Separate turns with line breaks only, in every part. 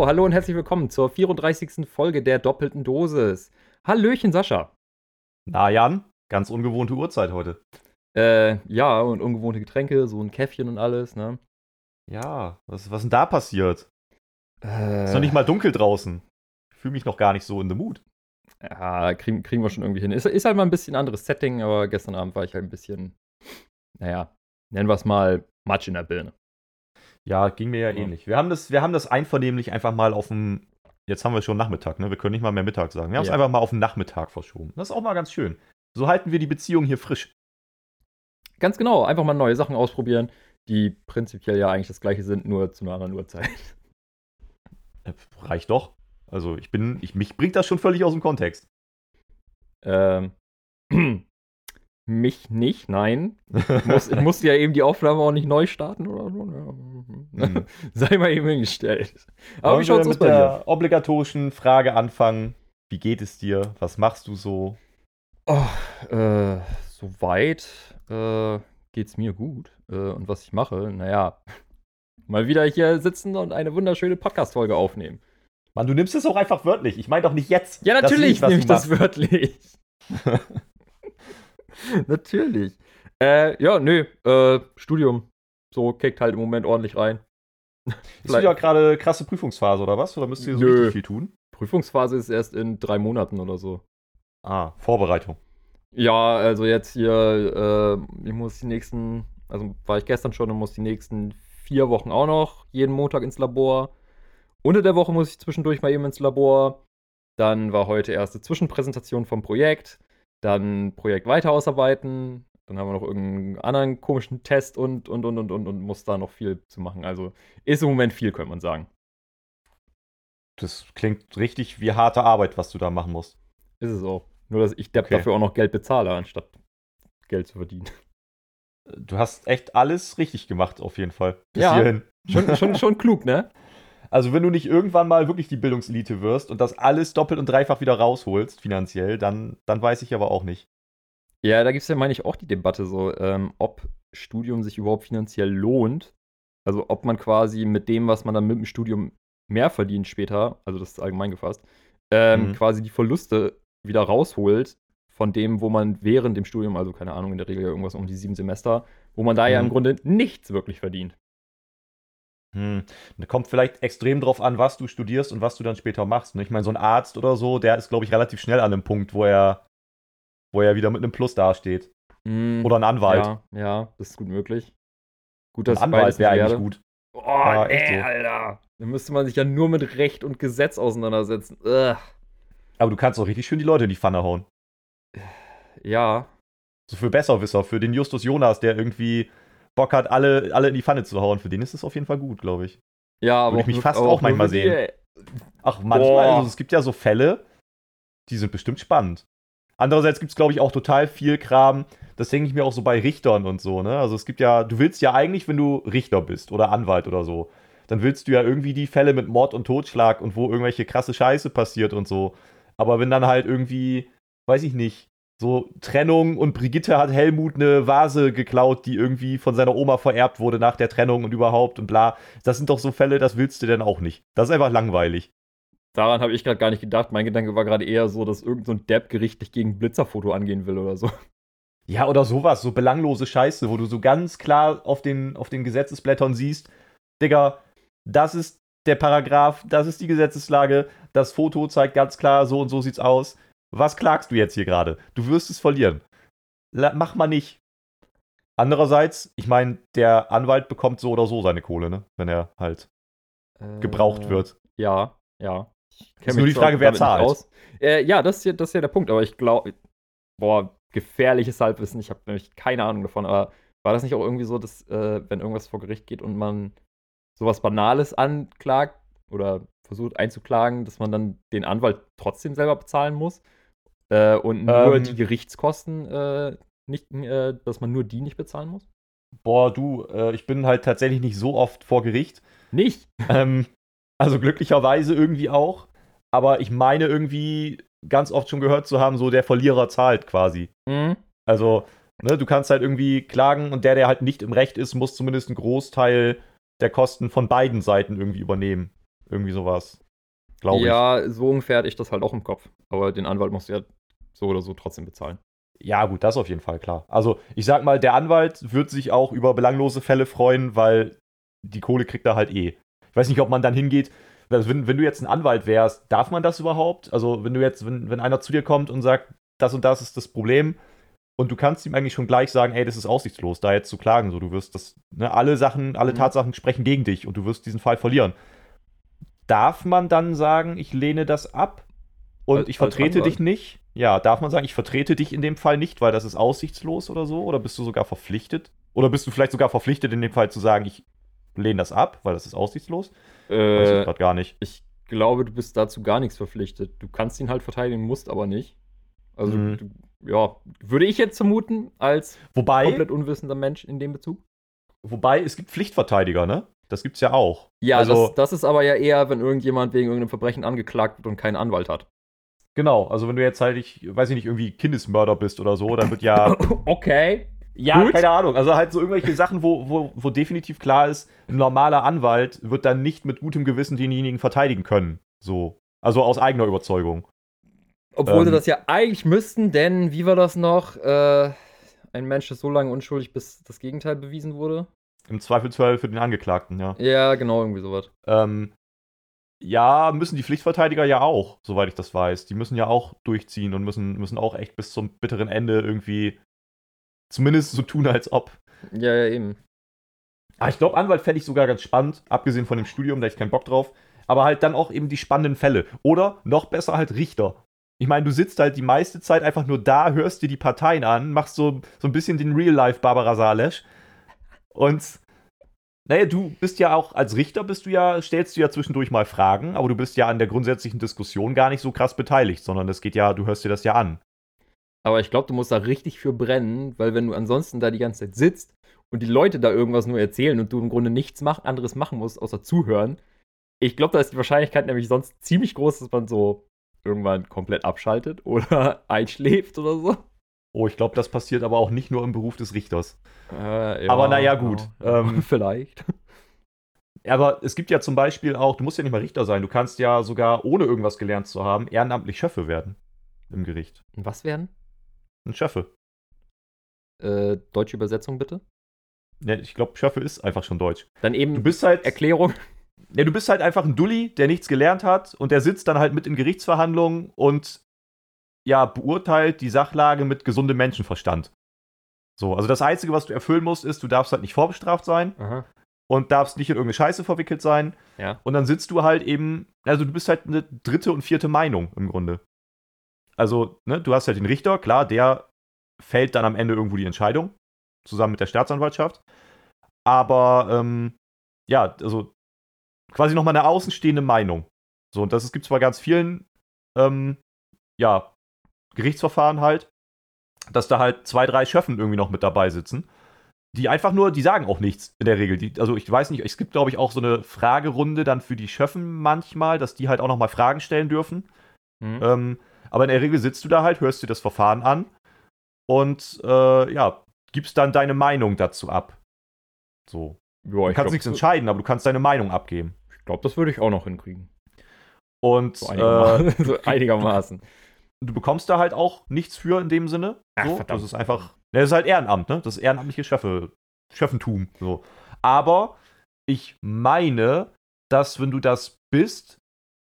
So, hallo und herzlich willkommen zur 34. Folge der doppelten Dosis. Hallöchen, Sascha.
Na, Jan, ganz ungewohnte Uhrzeit heute.
Äh, ja, und ungewohnte Getränke, so ein Käffchen und alles, ne?
Ja, was, was denn da passiert?
Äh,
Ist noch nicht mal dunkel draußen. Ich fühle mich noch gar nicht so in the mood.
Ja, kriegen, kriegen wir schon irgendwie hin. Ist, ist halt mal ein bisschen anderes Setting, aber gestern Abend war ich halt ein bisschen, naja, nennen wir es mal Matsch in der Birne.
Ja, ging mir ja
Ja.
ähnlich. Wir haben, das, wir haben das einvernehmlich einfach mal auf dem. Jetzt haben wir schon Nachmittag, ne? Wir können nicht mal mehr Mittag sagen. Wir haben es
Ja.
einfach mal auf den Nachmittag verschoben. Das ist auch mal ganz schön. So halten wir die Beziehung hier frisch.
Ganz genau, einfach mal neue Sachen ausprobieren, die prinzipiell ja eigentlich das gleiche sind, nur zu einer anderen Uhrzeit.
Äh, Reicht doch. Also ich bin, ich, mich bringt das schon völlig aus dem Kontext.
Ähm, mich nicht, nein. Ich, muss, ich musste ja eben die Aufnahme auch nicht neu starten oder so. Ja.
Hm.
Sei mal eben hingestellt. Aber
Wollen
wie schaut's aus
mit
bei dir?
der obligatorischen Frage anfangen? Wie geht es dir? Was machst du so?
Oh, äh, soweit äh, geht's mir gut. Äh, und was ich mache, naja, mal wieder hier sitzen und eine wunderschöne Podcast-Folge aufnehmen.
Mann, du nimmst es auch einfach wörtlich. Ich meine doch nicht jetzt.
Ja, natürlich nehme ich das wörtlich. natürlich. Äh, ja, nö, äh, Studium. So kickt halt im Moment ordentlich rein.
Ist wieder gerade krasse Prüfungsphase oder was? Oder müsst ihr so
Nö.
richtig viel tun?
Prüfungsphase ist erst in drei Monaten oder so.
Ah, Vorbereitung.
Ja, also jetzt hier, äh, ich muss die nächsten, also war ich gestern schon und muss die nächsten vier Wochen auch noch jeden Montag ins Labor. Unter der Woche muss ich zwischendurch mal eben ins Labor. Dann war heute erste Zwischenpräsentation vom Projekt. Dann Projekt weiter ausarbeiten. Dann haben wir noch irgendeinen anderen komischen Test und, und, und, und, und, und muss da noch viel zu machen. Also ist im Moment viel, könnte man sagen.
Das klingt richtig wie harte Arbeit, was du da machen musst.
Ist es auch. Nur, dass ich
Okay.
dafür auch noch Geld bezahle, anstatt Geld zu verdienen.
Du hast echt alles richtig gemacht, auf jeden Fall. Bis
Ja.
hierhin.
Schon, schon, schon klug, ne?
Also, wenn du nicht irgendwann mal wirklich die Bildungselite wirst und das alles doppelt und dreifach wieder rausholst, finanziell, dann, dann weiß ich aber auch nicht.
Ja, da gibt es ja, meine ich, auch die Debatte so, ähm, ob Studium sich überhaupt finanziell lohnt. Also ob man quasi mit dem, was man dann mit dem Studium mehr verdient später, also das ist allgemein gefasst, ähm,
Mhm.
quasi die Verluste wieder rausholt von dem, wo man während dem Studium, also keine Ahnung, in der Regel ja irgendwas um die sieben Semester, wo man da ja im
Mhm.
Grunde nichts wirklich verdient.
Hm. Da kommt vielleicht extrem drauf an, was du studierst und was du dann später machst. ne? Ich meine, so ein Arzt oder so, der ist, glaube ich, relativ schnell an einem Punkt, wo er, wo er wieder mit einem Plus dasteht.
Mm,
Oder ein Anwalt.
Ja, ja, das ist gut möglich. Gut,
ein
dass beides
Anwalt wäre eigentlich gut.
Oh,
Ja,
nee,
so.
Alter. Da müsste man sich ja nur mit Recht und Gesetz auseinandersetzen. Ugh.
Aber du kannst auch richtig schön die Leute in die Pfanne hauen.
Ja,
So für Besserwisser, für den Justus Jonas, der irgendwie Bock hat, alle, alle in die Pfanne zu hauen. Für den ist es auf jeden Fall gut, glaube ich.
ja, aber
Würde ich mich
nur-
fast auch manchmal
für die-
sehen. Ach, manchmal, also es gibt ja so Fälle, die sind bestimmt spannend. Andererseits gibt es, glaube ich, auch total viel Kram. Das denke ich mir auch so bei Richtern und so, ne? Also es gibt ja, du willst ja eigentlich, wenn du Richter bist oder Anwalt oder so, dann willst du ja irgendwie die Fälle mit Mord und Totschlag und wo irgendwelche krasse Scheiße passiert und so. Aber wenn dann halt irgendwie, weiß ich nicht, so Trennung und Brigitte hat Helmut eine Vase geklaut, die irgendwie von seiner Oma vererbt wurde nach der Trennung und überhaupt und bla. Das sind doch so Fälle, das willst du denn auch nicht. Das ist einfach langweilig.
Daran habe ich gerade gar nicht gedacht. Mein Gedanke war gerade eher so, dass irgendein so ein Depp gerichtlich gegen Blitzerfoto angehen will oder so.
Ja, oder sowas, so belanglose Scheiße, wo du so ganz klar auf den, auf den Gesetzesblättern siehst, Digga, das ist der Paragraph, das ist die Gesetzeslage, das Foto zeigt ganz klar, so und so sieht's aus. Was klagst du jetzt hier gerade? Du wirst es verlieren. La mach mal nicht. Andererseits, ich meine, der Anwalt bekommt so oder so seine Kohle, ne? Wenn er halt gebraucht
Äh,
wird.
Ja, ja.
Ist nur die Frage, wer zahlt.
aus. Äh, ja, das ist, ja, das ist ja der Punkt. Aber ich glaube, boah, gefährliches Halbwissen. Ich habe nämlich keine Ahnung davon. Aber war das nicht auch irgendwie so, dass, äh, wenn irgendwas vor Gericht geht und man sowas Banales anklagt oder versucht einzuklagen, dass man dann den Anwalt trotzdem selber bezahlen muss? Äh, und nur
Ähm.
die Gerichtskosten äh, nicht, äh, dass man nur die nicht bezahlen muss?
Boah, du, äh, ich bin halt tatsächlich nicht so oft vor Gericht.
Nicht?
Ähm, also glücklicherweise irgendwie auch. Aber ich meine irgendwie ganz oft schon gehört zu haben, so der Verlierer zahlt quasi.
Mhm.
Also, ne, du kannst halt irgendwie klagen und der, der halt nicht im Recht ist, muss zumindest einen Großteil der Kosten von beiden Seiten irgendwie übernehmen. Irgendwie sowas. Glaube
ja, so ungefähr hatte ich das halt auch im Kopf. Aber den Anwalt musst du ja so oder so trotzdem bezahlen.
Ja, gut, das auf jeden Fall, klar. Also, ich sag mal, der Anwalt wird sich auch über belanglose Fälle freuen, weil die Kohle kriegt er halt eh. Ich weiß nicht, ob man dann hingeht. Also wenn, wenn du jetzt ein Anwalt wärst, darf man das überhaupt? Also, wenn du jetzt, wenn, wenn einer zu dir kommt und sagt, das und das ist das Problem, und du kannst ihm eigentlich schon gleich sagen, ey, das ist aussichtslos, da jetzt zu klagen. So, du wirst das, ne, alle Sachen, alle
Mhm.
Tatsachen sprechen gegen dich und du wirst diesen Fall verlieren. Darf man dann sagen, ich lehne das ab und
Als-
ich vertrete dich nicht? Ja, darf man sagen, ich vertrete dich in dem Fall nicht, weil das ist aussichtslos oder so? Oder bist du sogar verpflichtet? Oder bist du vielleicht sogar verpflichtet, in dem Fall zu sagen, ich lehne das ab, weil das ist aussichtslos? Weiß ich
Äh,
gerade gar nicht.
ich glaube, du bist dazu gar nichts verpflichtet. Du kannst ihn halt verteidigen, musst aber nicht. Also,
Mhm.
du, ja, würde ich jetzt vermuten, als
Wobei,
komplett unwissender Mensch in dem Bezug.
wobei, es gibt Pflichtverteidiger, ne? Das gibt's ja auch.
Ja,
Also-
das, das ist aber ja eher, wenn irgendjemand wegen irgendeinem Verbrechen angeklagt wird und keinen Anwalt hat.
Genau, also wenn du jetzt halt, ich weiß ich nicht, irgendwie Kindesmörder bist oder so, dann wird ja.
Okay.
ja,
Gut.
keine Ahnung. Also halt so irgendwelche Sachen, wo, wo, wo definitiv klar ist, ein normaler Anwalt wird dann nicht mit gutem Gewissen denjenigen verteidigen können. So. Also aus eigener Überzeugung.
Obwohl sie
Ähm.
das ja eigentlich müssten, denn wie war das noch? Äh, ein Mensch ist so lange unschuldig, bis das Gegenteil bewiesen wurde.
Im Zweifelsfall für den Angeklagten, ja.
Ja, genau, irgendwie sowas.
Ähm, ja, müssen die Pflichtverteidiger ja auch, soweit ich das weiß. Die müssen ja auch durchziehen und müssen, müssen auch echt bis zum bitteren Ende irgendwie zumindest so tun, als ob.
Ja, ja, eben.
Ah, ich glaube, Anwalt fände ich sogar ganz spannend, abgesehen von dem Studium, da hätte ich keinen Bock drauf. Aber halt dann auch eben die spannenden Fälle. Oder noch besser halt Richter. Ich meine, du sitzt halt die meiste Zeit einfach nur da, hörst dir die Parteien an, machst so, so ein bisschen den Real-Life Barbara Salesch. Und naja, du bist ja auch, als Richter bist du ja, stellst du ja zwischendurch mal Fragen, aber du bist ja an der grundsätzlichen Diskussion gar nicht so krass beteiligt, sondern es geht ja, du hörst dir das ja an.
Aber ich glaube, du musst da richtig für brennen, weil wenn du ansonsten da die ganze Zeit sitzt und die Leute da irgendwas nur erzählen und du im Grunde nichts mach, anderes machen musst, außer zuhören, ich glaube, da ist die Wahrscheinlichkeit nämlich sonst ziemlich groß, dass man so irgendwann komplett abschaltet oder einschläft oder so.
Oh, ich glaube, das passiert aber auch nicht nur im Beruf des Richters.
Äh,
Aber na ja, gut.
Ja,
Ähm,
vielleicht.
Aber es gibt ja zum Beispiel auch, du musst ja nicht mal Richter sein, du kannst ja sogar, ohne irgendwas gelernt zu haben, ehrenamtlich Schöffe werden im Gericht.
Was werden?
Ein Schöffe.
Äh, deutsche Übersetzung bitte?
Ja, ich glaube, Schöffe ist einfach schon deutsch.
Dann eben
Du bist halt,
Erklärung.
ja, du bist halt einfach ein Dulli, der nichts gelernt hat und der sitzt dann halt mit in Gerichtsverhandlungen und ja, beurteilt die Sachlage mit gesundem Menschenverstand. So, also das Einzige, was du erfüllen musst, ist, du darfst halt nicht vorbestraft sein
Aha.
und darfst nicht in irgendeine Scheiße verwickelt sein.
Ja.
Und dann sitzt du halt eben, also du bist halt eine dritte und vierte Meinung im Grunde. Also, ne, du hast halt den Richter, klar, der fällt dann am Ende irgendwo die Entscheidung, zusammen mit der Staatsanwaltschaft. Aber, ähm, ja, also quasi nochmal eine außenstehende Meinung. So, und das gibt es bei ganz vielen, ähm, ja, Gerichtsverfahren halt, dass da halt zwei, drei Schöffen irgendwie noch mit dabei sitzen die einfach nur, die sagen auch nichts in der Regel. Die, also ich weiß nicht, es gibt, glaube ich, auch so eine Fragerunde dann für die Schöffen manchmal, dass die halt auch nochmal Fragen stellen dürfen.
Hm.
Ähm, aber in der Regel sitzt du da halt, hörst dir das Verfahren an und äh, ja, gibst dann deine Meinung dazu ab. So.
Ja,
Du kannst nichts entscheiden, aber du kannst deine Meinung abgeben.
Ich glaube, das würde ich auch noch hinkriegen.
Und
So
äh,
einigermaßen. so einigermaßen.
Du bekommst da halt auch nichts für in dem Sinne.
Ach,
so. Das ist einfach, ne, das ist halt Ehrenamt, ne? Das ist ehrenamtliche Schöffe, Schöffentum. So. Aber ich meine, dass wenn du das bist,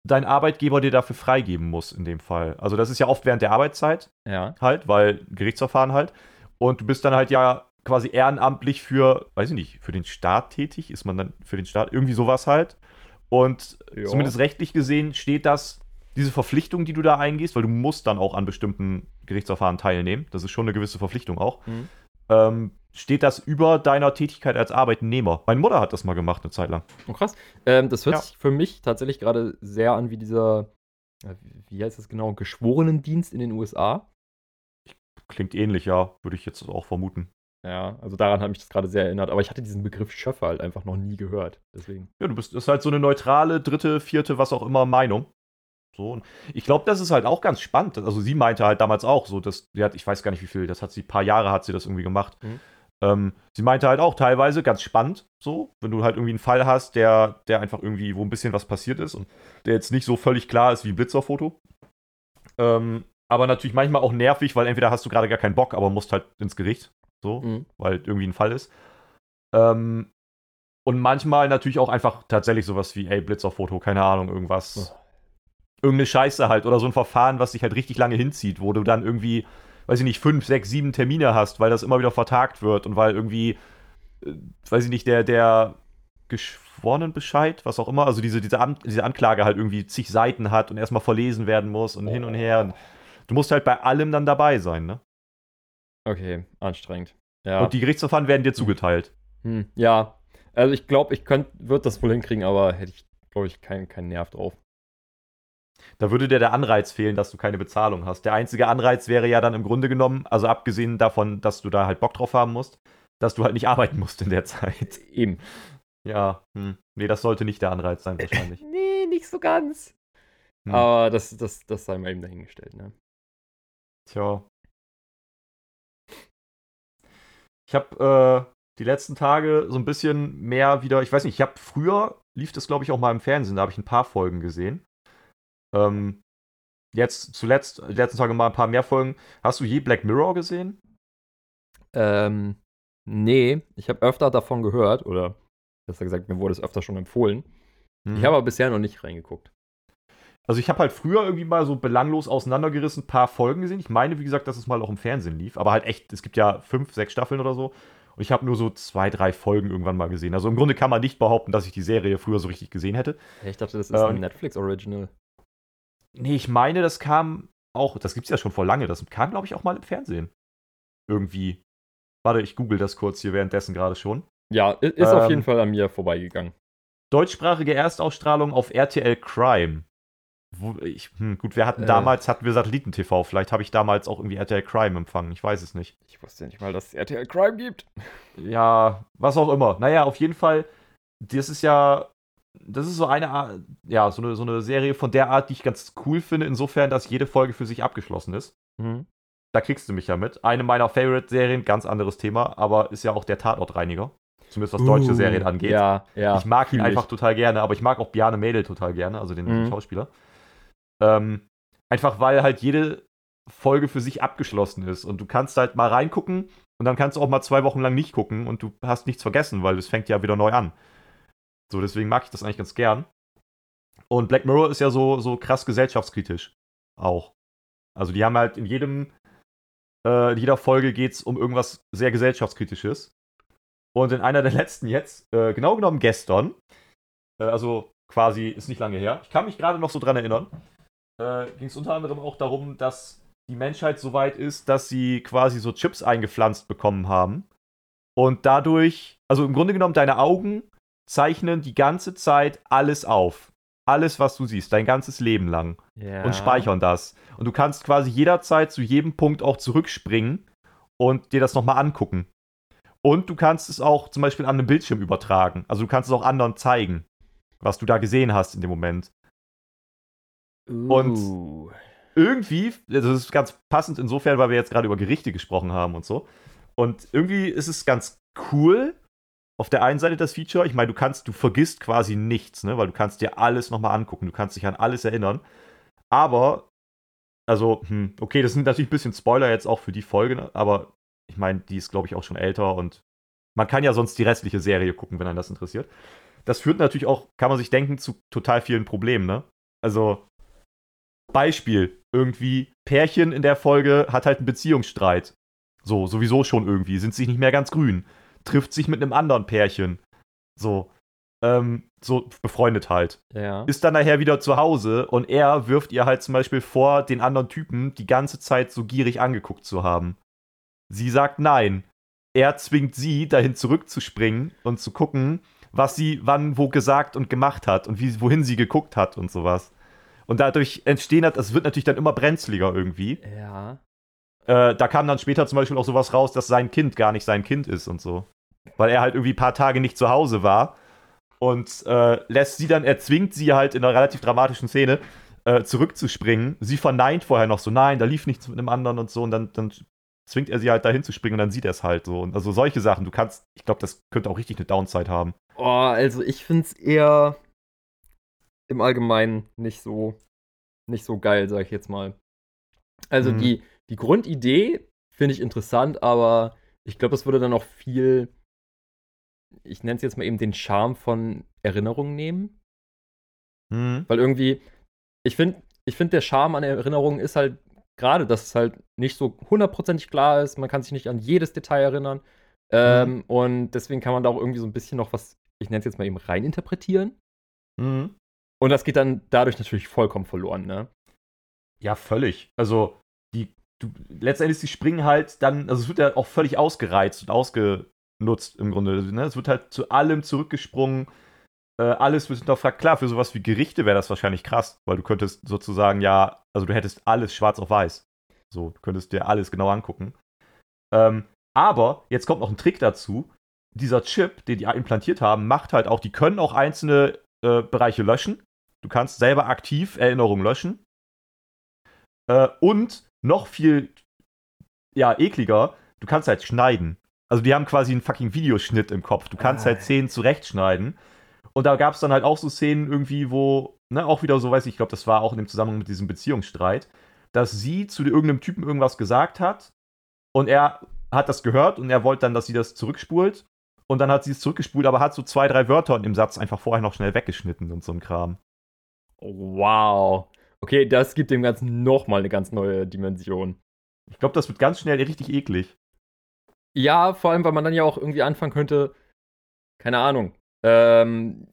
dein Arbeitgeber dir dafür freigeben muss in dem Fall. Also das ist ja oft während der Arbeitszeit
Ja.
halt, weil Gerichtsverfahren halt. Und du bist dann halt ja quasi ehrenamtlich für, weiß ich nicht, für den Staat tätig. Ist man dann für den Staat irgendwie sowas halt. Und
Ja.
zumindest rechtlich gesehen steht das, diese Verpflichtung, die du da eingehst, weil du musst dann auch an bestimmten Gerichtsverfahren teilnehmen. Das ist schon eine gewisse Verpflichtung auch.
Mhm.
Ähm, steht das über deiner Tätigkeit als Arbeitnehmer? Meine Mutter hat das mal gemacht eine Zeit lang.
Oh, krass. Ähm, das hört
Ja.
sich für mich tatsächlich gerade sehr an wie dieser, äh, wie heißt das genau, Geschworenendienst in den USA.
Klingt ähnlich, ja, würde ich jetzt auch vermuten.
Ja, also daran hat mich das gerade sehr erinnert. Aber ich hatte diesen Begriff Schöffer halt einfach noch nie gehört. Deswegen.
Ja, du bist, das ist halt so eine neutrale, dritte, vierte, was auch immer Meinung. So, und ich glaube, das ist halt auch ganz spannend. Also sie meinte halt damals auch so, dass, sie hat, ich weiß gar nicht wie viel, das hat sie, ein paar Jahre hat sie das irgendwie gemacht.
Mhm.
Ähm, sie meinte halt auch teilweise ganz spannend, so, wenn du halt irgendwie einen Fall hast, der, der einfach irgendwie, wo ein bisschen was passiert ist und der jetzt nicht so völlig klar ist wie Blitzerfoto. Ähm, aber natürlich manchmal auch nervig, weil entweder hast du gerade gar keinen Bock, aber musst halt ins Gericht, so,
Mhm.
weil irgendwie ein Fall ist. Ähm, und manchmal natürlich auch einfach tatsächlich sowas wie, ey, Blitzerfoto, keine Ahnung, irgendwas.
Oh.
Irgendeine Scheiße halt oder so ein Verfahren, was sich halt richtig lange hinzieht, wo du dann irgendwie, weiß ich nicht, fünf, sechs, sieben Termine hast, weil das immer wieder vertagt wird und weil irgendwie, äh, weiß ich nicht, der, der Geschworenenbescheid, was auch immer, also diese, diese, An diese Anklage halt irgendwie zig Seiten hat und erstmal verlesen werden muss und hin und her. Und du musst halt bei allem dann dabei sein, ne?
Okay, anstrengend. Ja.
Und die Gerichtsverfahren werden dir zugeteilt.
hm, ja. Also ich glaube, ich könnt, würde das wohl hinkriegen, aber hätte ich, glaube ich, keinen keinen Nerv drauf.
Da würde dir der Anreiz fehlen, dass du keine Bezahlung hast. Der einzige Anreiz wäre ja dann im Grunde genommen, also abgesehen davon, dass du da halt Bock drauf haben musst, dass du halt nicht arbeiten musst in der Zeit.
Eben.
Ja, hm. nee, das sollte nicht der Anreiz sein, wahrscheinlich.
Nee, nicht so ganz.
Hm.
Aber das, das, das sei mal eben dahingestellt, ne?
Tja. Ich habe äh, die letzten Tage so ein bisschen mehr wieder, ich weiß nicht, ich habe früher, lief das glaube ich auch mal im Fernsehen, da habe ich ein paar Folgen gesehen. Ähm, jetzt zuletzt, die letzten Tage mal ein paar mehr Folgen. Hast du je Black Mirror gesehen?
Ähm, nee, ich habe öfter davon gehört, oder besser gesagt, mir wurde es öfter schon empfohlen.
Mhm.
Ich habe aber bisher noch nicht reingeguckt.
Also ich habe halt früher irgendwie mal so belanglos auseinandergerissen ein paar Folgen gesehen. Ich meine, wie gesagt, dass es mal auch im Fernsehen lief. Aber halt echt, es gibt ja fünf, sechs Staffeln oder so. Und ich habe nur so zwei, drei Folgen irgendwann mal gesehen. Also im Grunde kann man nicht behaupten, dass ich die Serie früher so richtig gesehen hätte.
Ich dachte, das ist
Ähm,
ein Netflix-Original.
Nee, ich meine, das kam auch, das gibt's ja schon vor lange. Das kam, glaube ich, auch mal im Fernsehen. Irgendwie. Warte, ich google das kurz hier währenddessen gerade schon.
Ja, ist auf
ähm,
jeden Fall an mir vorbeigegangen.
Deutschsprachige Erstausstrahlung auf RTL Crime. Wo, ich, hm, gut, wir hatten
Äh.
damals, hatten wir Satelliten-TV. Vielleicht habe ich damals auch irgendwie RTL Crime empfangen. Ich weiß es nicht.
Ich wusste nicht mal, dass es RTL Crime gibt.
Ja, was auch immer. Naja, auf jeden Fall, das ist ja, das ist so eine Art, ja, so eine, so eine Serie von der Art, die ich ganz cool finde, insofern, dass jede Folge für sich abgeschlossen ist.
Mhm.
Da kriegst du mich ja mit. Eine meiner Favorite-Serien, ganz anderes Thema, aber ist ja auch der Tatortreiniger. Zumindest was deutsche
Uh,
Serien angeht.
Ja, ja.
ich mag ihn
fühl ich.
einfach total gerne, aber ich mag auch Bjarne Mädel total gerne, also den, den
Mhm.
Schauspieler. Ähm, einfach weil halt jede Folge für sich abgeschlossen ist und du kannst halt mal reingucken und dann kannst du auch mal zwei Wochen lang nicht gucken und du hast nichts vergessen, weil es fängt ja wieder neu an. So, deswegen mag ich das eigentlich ganz gern. Und Black Mirror ist ja so, so krass gesellschaftskritisch auch. Also die haben halt in jedem, äh, in jeder Folge geht es um irgendwas sehr gesellschaftskritisches. Und in einer der letzten jetzt, äh, genau genommen gestern, äh, also quasi ist nicht lange her, ich kann mich gerade noch so dran erinnern, äh, ging es unter anderem auch darum, dass die Menschheit so weit ist, dass sie quasi so Chips eingepflanzt bekommen haben. Und dadurch, also im Grunde genommen, deine Augen zeichnen die ganze Zeit alles auf. Alles, was du siehst, dein ganzes Leben lang
ja.
und speichern das. Und du kannst quasi jederzeit zu jedem Punkt auch zurückspringen und dir das nochmal angucken. Und du kannst es auch zum Beispiel an einem Bildschirm übertragen. Also du kannst es auch anderen zeigen, was du da gesehen hast in dem Moment. und-
Uh.
Irgendwie, das ist ganz passend insofern, weil wir jetzt gerade über Gerichte gesprochen haben und so. Und irgendwie ist es ganz cool. Auf der einen Seite das Feature, ich meine, du kannst, du vergisst quasi nichts, ne? Weil du kannst dir alles nochmal angucken, du kannst dich an alles erinnern. Aber, also, hm, okay, das sind natürlich ein bisschen Spoiler jetzt auch für die Folge, ne? aber ich meine, die ist, glaube ich, auch schon älter und man kann ja sonst die restliche Serie gucken, wenn einen das interessiert. Das führt natürlich auch, kann man sich denken, zu total vielen Problemen, ne? Also, Beispiel, irgendwie, Pärchen in der Folge hat halt einen Beziehungsstreit. So, sowieso schon irgendwie, sind sich nicht mehr ganz grün. Trifft sich mit einem anderen Pärchen. So, ähm, so befreundet halt.
Ja.
Ist dann nachher wieder zu Hause und er wirft ihr halt zum Beispiel vor, den anderen Typen die ganze Zeit so gierig angeguckt zu haben. Sie sagt nein. Er zwingt sie, dahin zurückzuspringen und zu gucken, was sie wann wo gesagt und gemacht hat und wie, wohin sie geguckt hat und sowas. Und dadurch entstehen halt, es wird natürlich dann immer brenzliger irgendwie.
Ja.
Äh, da kam dann später zum Beispiel auch sowas raus, dass sein Kind gar nicht sein Kind ist und so. Weil er halt irgendwie ein paar Tage nicht zu Hause war und äh, lässt sie dann, er zwingt sie halt in einer relativ dramatischen Szene äh, zurückzuspringen. Sie verneint vorher noch so, nein, da lief nichts mit einem anderen und so. Und dann, dann zwingt er sie halt dahin zu springen und dann sieht er es halt so. Und also solche Sachen, du kannst, ich glaube, das könnte auch richtig eine Downside haben.
Oh, also ich finde es eher im Allgemeinen nicht so, nicht so geil, sag ich jetzt mal. Also
Mhm.
die, die Grundidee finde ich interessant, aber ich glaube, das würde dann auch viel, ich nenne es jetzt mal eben den Charme von Erinnerungen nehmen.
Mhm.
Weil irgendwie, ich finde, ich finde, der Charme an Erinnerungen ist halt gerade, dass es halt nicht so hundertprozentig klar ist. Man kann sich nicht an jedes Detail erinnern. Ähm, Und deswegen kann man da auch irgendwie so ein bisschen noch was, ich nenne es jetzt mal eben reininterpretieren.
Mhm.
Und das geht dann dadurch natürlich vollkommen verloren, ne?
Ja, völlig. Also, die, du, letztendlich, die springen halt dann, also es wird ja auch völlig ausgereizt und ausgenutzt im Grunde. Ne? Es wird halt zu allem zurückgesprungen, äh, alles wird hinterfragt. Klar, für sowas wie Gerichte wäre das wahrscheinlich krass, weil du könntest sozusagen ja, also du hättest alles schwarz auf weiß. So, du könntest dir alles genau angucken. Ähm, aber jetzt kommt noch ein Trick dazu. Dieser Chip, den die implantiert haben, macht halt auch, die können auch einzelne äh, Bereiche löschen. Du kannst selber aktiv Erinnerungen löschen. Äh, und noch viel ja, ekliger, du kannst halt schneiden. Also die haben quasi einen fucking Videoschnitt im Kopf. Du kannst
Ah.
halt Szenen zurechtschneiden. Und da gab es dann halt auch so Szenen irgendwie, wo, ne, auch wieder so, weiß ich, ich glaube, das war auch in dem Zusammenhang mit diesem Beziehungsstreit, dass sie zu irgendeinem Typen irgendwas gesagt hat und er hat das gehört und er wollte dann, dass sie das zurückspult. Und dann hat sie es zurückgespult, aber hat so zwei, drei Wörter im Satz einfach vorher noch schnell weggeschnitten und so ein Kram.
Wow. Okay, das gibt dem Ganzen nochmal eine ganz neue Dimension.
Ich glaube, das wird ganz schnell richtig eklig.
Ja, vor allem, weil man dann ja auch irgendwie anfangen könnte, keine Ahnung. Ähm,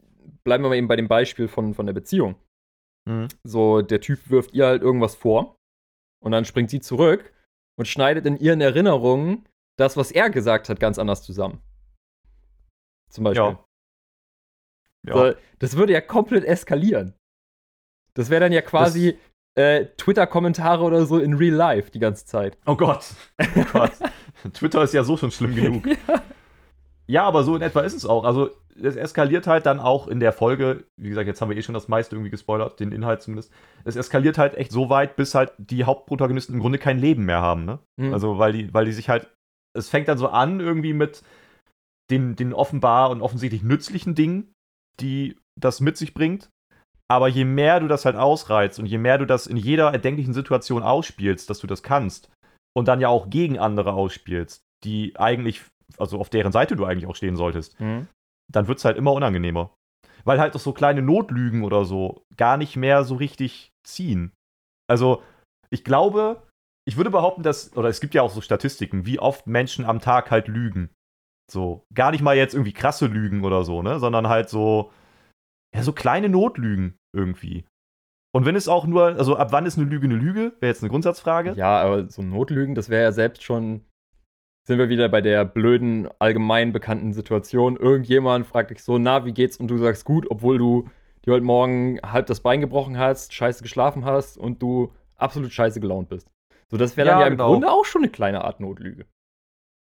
bleiben wir mal eben bei dem Beispiel von, von der Beziehung.
Mhm.
So, der Typ wirft ihr halt irgendwas vor und dann springt sie zurück und schneidet in ihren Erinnerungen das, was er gesagt hat, ganz anders zusammen. Zum Beispiel.
Ja. Ja.
So, das würde ja komplett eskalieren. Das wäre dann ja quasi äh, Twitter-Kommentare oder so in Real Life die ganze Zeit.
Oh Gott. Oh Gott. Twitter ist ja so schon schlimm genug. Ja, aber so in etwa ist es auch. Also, es eskaliert halt dann auch in der Folge. Wie gesagt, jetzt haben wir eh schon das meiste irgendwie gespoilert, den Inhalt zumindest. Es eskaliert halt echt so weit, bis halt die Hauptprotagonisten im Grunde kein Leben mehr haben, ne?
Mhm.
Also, weil die, weil die sich halt. Es fängt dann so an, irgendwie mit den, den offenbar und offensichtlich nützlichen Dingen, die das mit sich bringt. Aber je mehr du das halt ausreizt und je mehr du das in jeder erdenklichen Situation ausspielst, dass du das kannst, und dann ja auch gegen andere ausspielst, die eigentlich, also auf deren Seite du eigentlich auch stehen solltest,
Mhm.
dann wird es halt immer unangenehmer. Weil halt auch so kleine Notlügen oder so gar nicht mehr so richtig ziehen. Also, ich glaube, ich würde behaupten, dass, oder es gibt ja auch so Statistiken, wie oft Menschen am Tag halt lügen. So, gar nicht mal jetzt irgendwie krasse Lügen oder so, ne, sondern halt so, ja, so kleine Notlügen irgendwie. Und wenn es auch nur, also ab wann ist eine Lüge eine Lüge? Wäre jetzt eine Grundsatzfrage.
Ja, aber so Notlügen, das wäre ja selbst schon. Sind wir wieder bei der blöden, allgemein bekannten Situation. Irgendjemand fragt dich so, na, wie geht's? Und du sagst gut, obwohl du dir heute Morgen halb das Bein gebrochen hast, scheiße geschlafen hast und du absolut scheiße gelaunt bist. So, das wäre dann
Ja,
ja im
genau.
Grunde auch schon eine kleine Art Notlüge.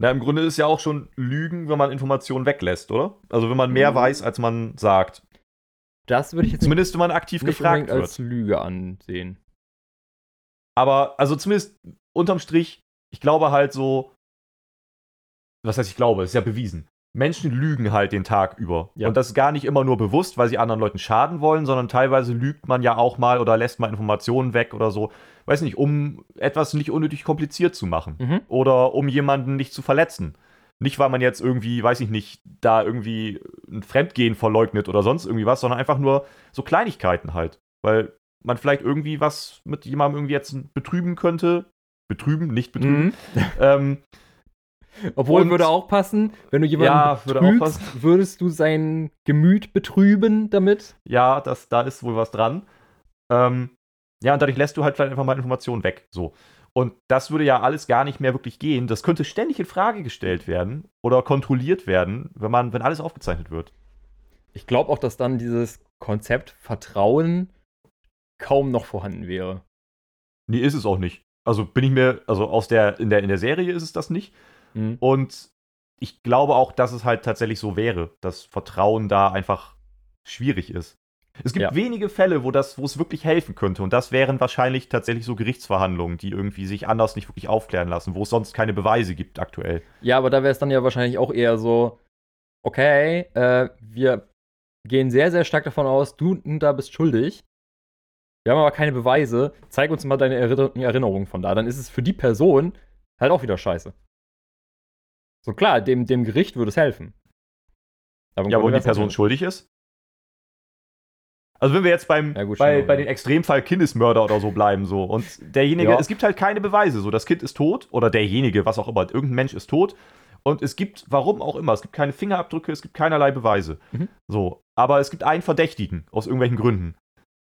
Na, im Grunde ist ja auch schon Lügen, wenn man Informationen weglässt, oder? Also wenn man mehr
Mhm.
weiß, als man sagt.
Das würde ich jetzt
Zumindest wenn man aktiv
nicht
gefragt
unbedingt als
wird.
Lüge ansehen.
Aber, also zumindest unterm Strich, ich glaube halt so, was heißt ich glaube, ist ja bewiesen. Menschen lügen halt den Tag über.
Ja.
Und das gar nicht immer nur bewusst, weil sie anderen Leuten schaden wollen, sondern teilweise lügt man ja auch mal oder lässt mal Informationen weg oder so. Weiß nicht, um etwas nicht unnötig kompliziert zu machen.
Mhm.
oder um jemanden nicht zu verletzen. Nicht, weil man jetzt irgendwie, weiß ich nicht, da irgendwie ein Fremdgehen verleugnet oder sonst irgendwie was, sondern einfach nur so Kleinigkeiten halt. Weil man vielleicht irgendwie was mit jemandem irgendwie jetzt betrüben könnte. Betrüben, nicht betrüben.
Mhm.
Ähm,
Obwohl
Und-
würde auch passen, wenn du jemanden
Ja, würde auch
betrügst,
passen.
würdest du sein Gemüt betrüben damit?
ja, das, da ist wohl was dran. Ähm, ja, und dadurch lässt du halt vielleicht einfach mal Informationen weg. So. Und das würde ja alles gar nicht mehr wirklich gehen. Das könnte ständig in Frage gestellt werden oder kontrolliert werden, wenn man, wenn alles aufgezeichnet wird.
Ich glaube auch, dass dann dieses Konzept Vertrauen kaum noch vorhanden wäre.
Nee, ist es auch nicht. Also bin ich mir, also aus der, in der, in der Serie ist es das nicht.
Mhm.
Und ich glaube auch, dass es halt tatsächlich so wäre, dass Vertrauen da einfach schwierig ist. Es gibt
Ja.
wenige Fälle, wo das, wo es wirklich helfen könnte. Und das wären wahrscheinlich tatsächlich so Gerichtsverhandlungen, die irgendwie sich anders nicht wirklich aufklären lassen, wo es sonst keine Beweise gibt aktuell.
Ja, aber da wäre es dann ja wahrscheinlich auch eher so, okay, äh, wir gehen sehr, sehr stark davon aus, du da bist schuldig. Wir haben aber keine Beweise. Zeig uns mal deine Erinner Erinnerungen von da. Dann ist es für die Person halt auch wieder scheiße. So klar, dem, dem Gericht würde es helfen. Aber
Ja, wo
Grunde
die Person schuldig ist. Also wenn wir jetzt beim,
Ja, gut,
bei, bei
ja.
den Extremfall Kindesmörder oder so bleiben so und derjenige,
Ja.
es gibt halt keine Beweise, so das Kind ist tot oder derjenige, was auch immer, irgendein Mensch ist tot und es gibt, warum auch immer, es gibt keine Fingerabdrücke, es gibt keinerlei Beweise.
Mhm.
So, aber es gibt einen Verdächtigen aus irgendwelchen Gründen.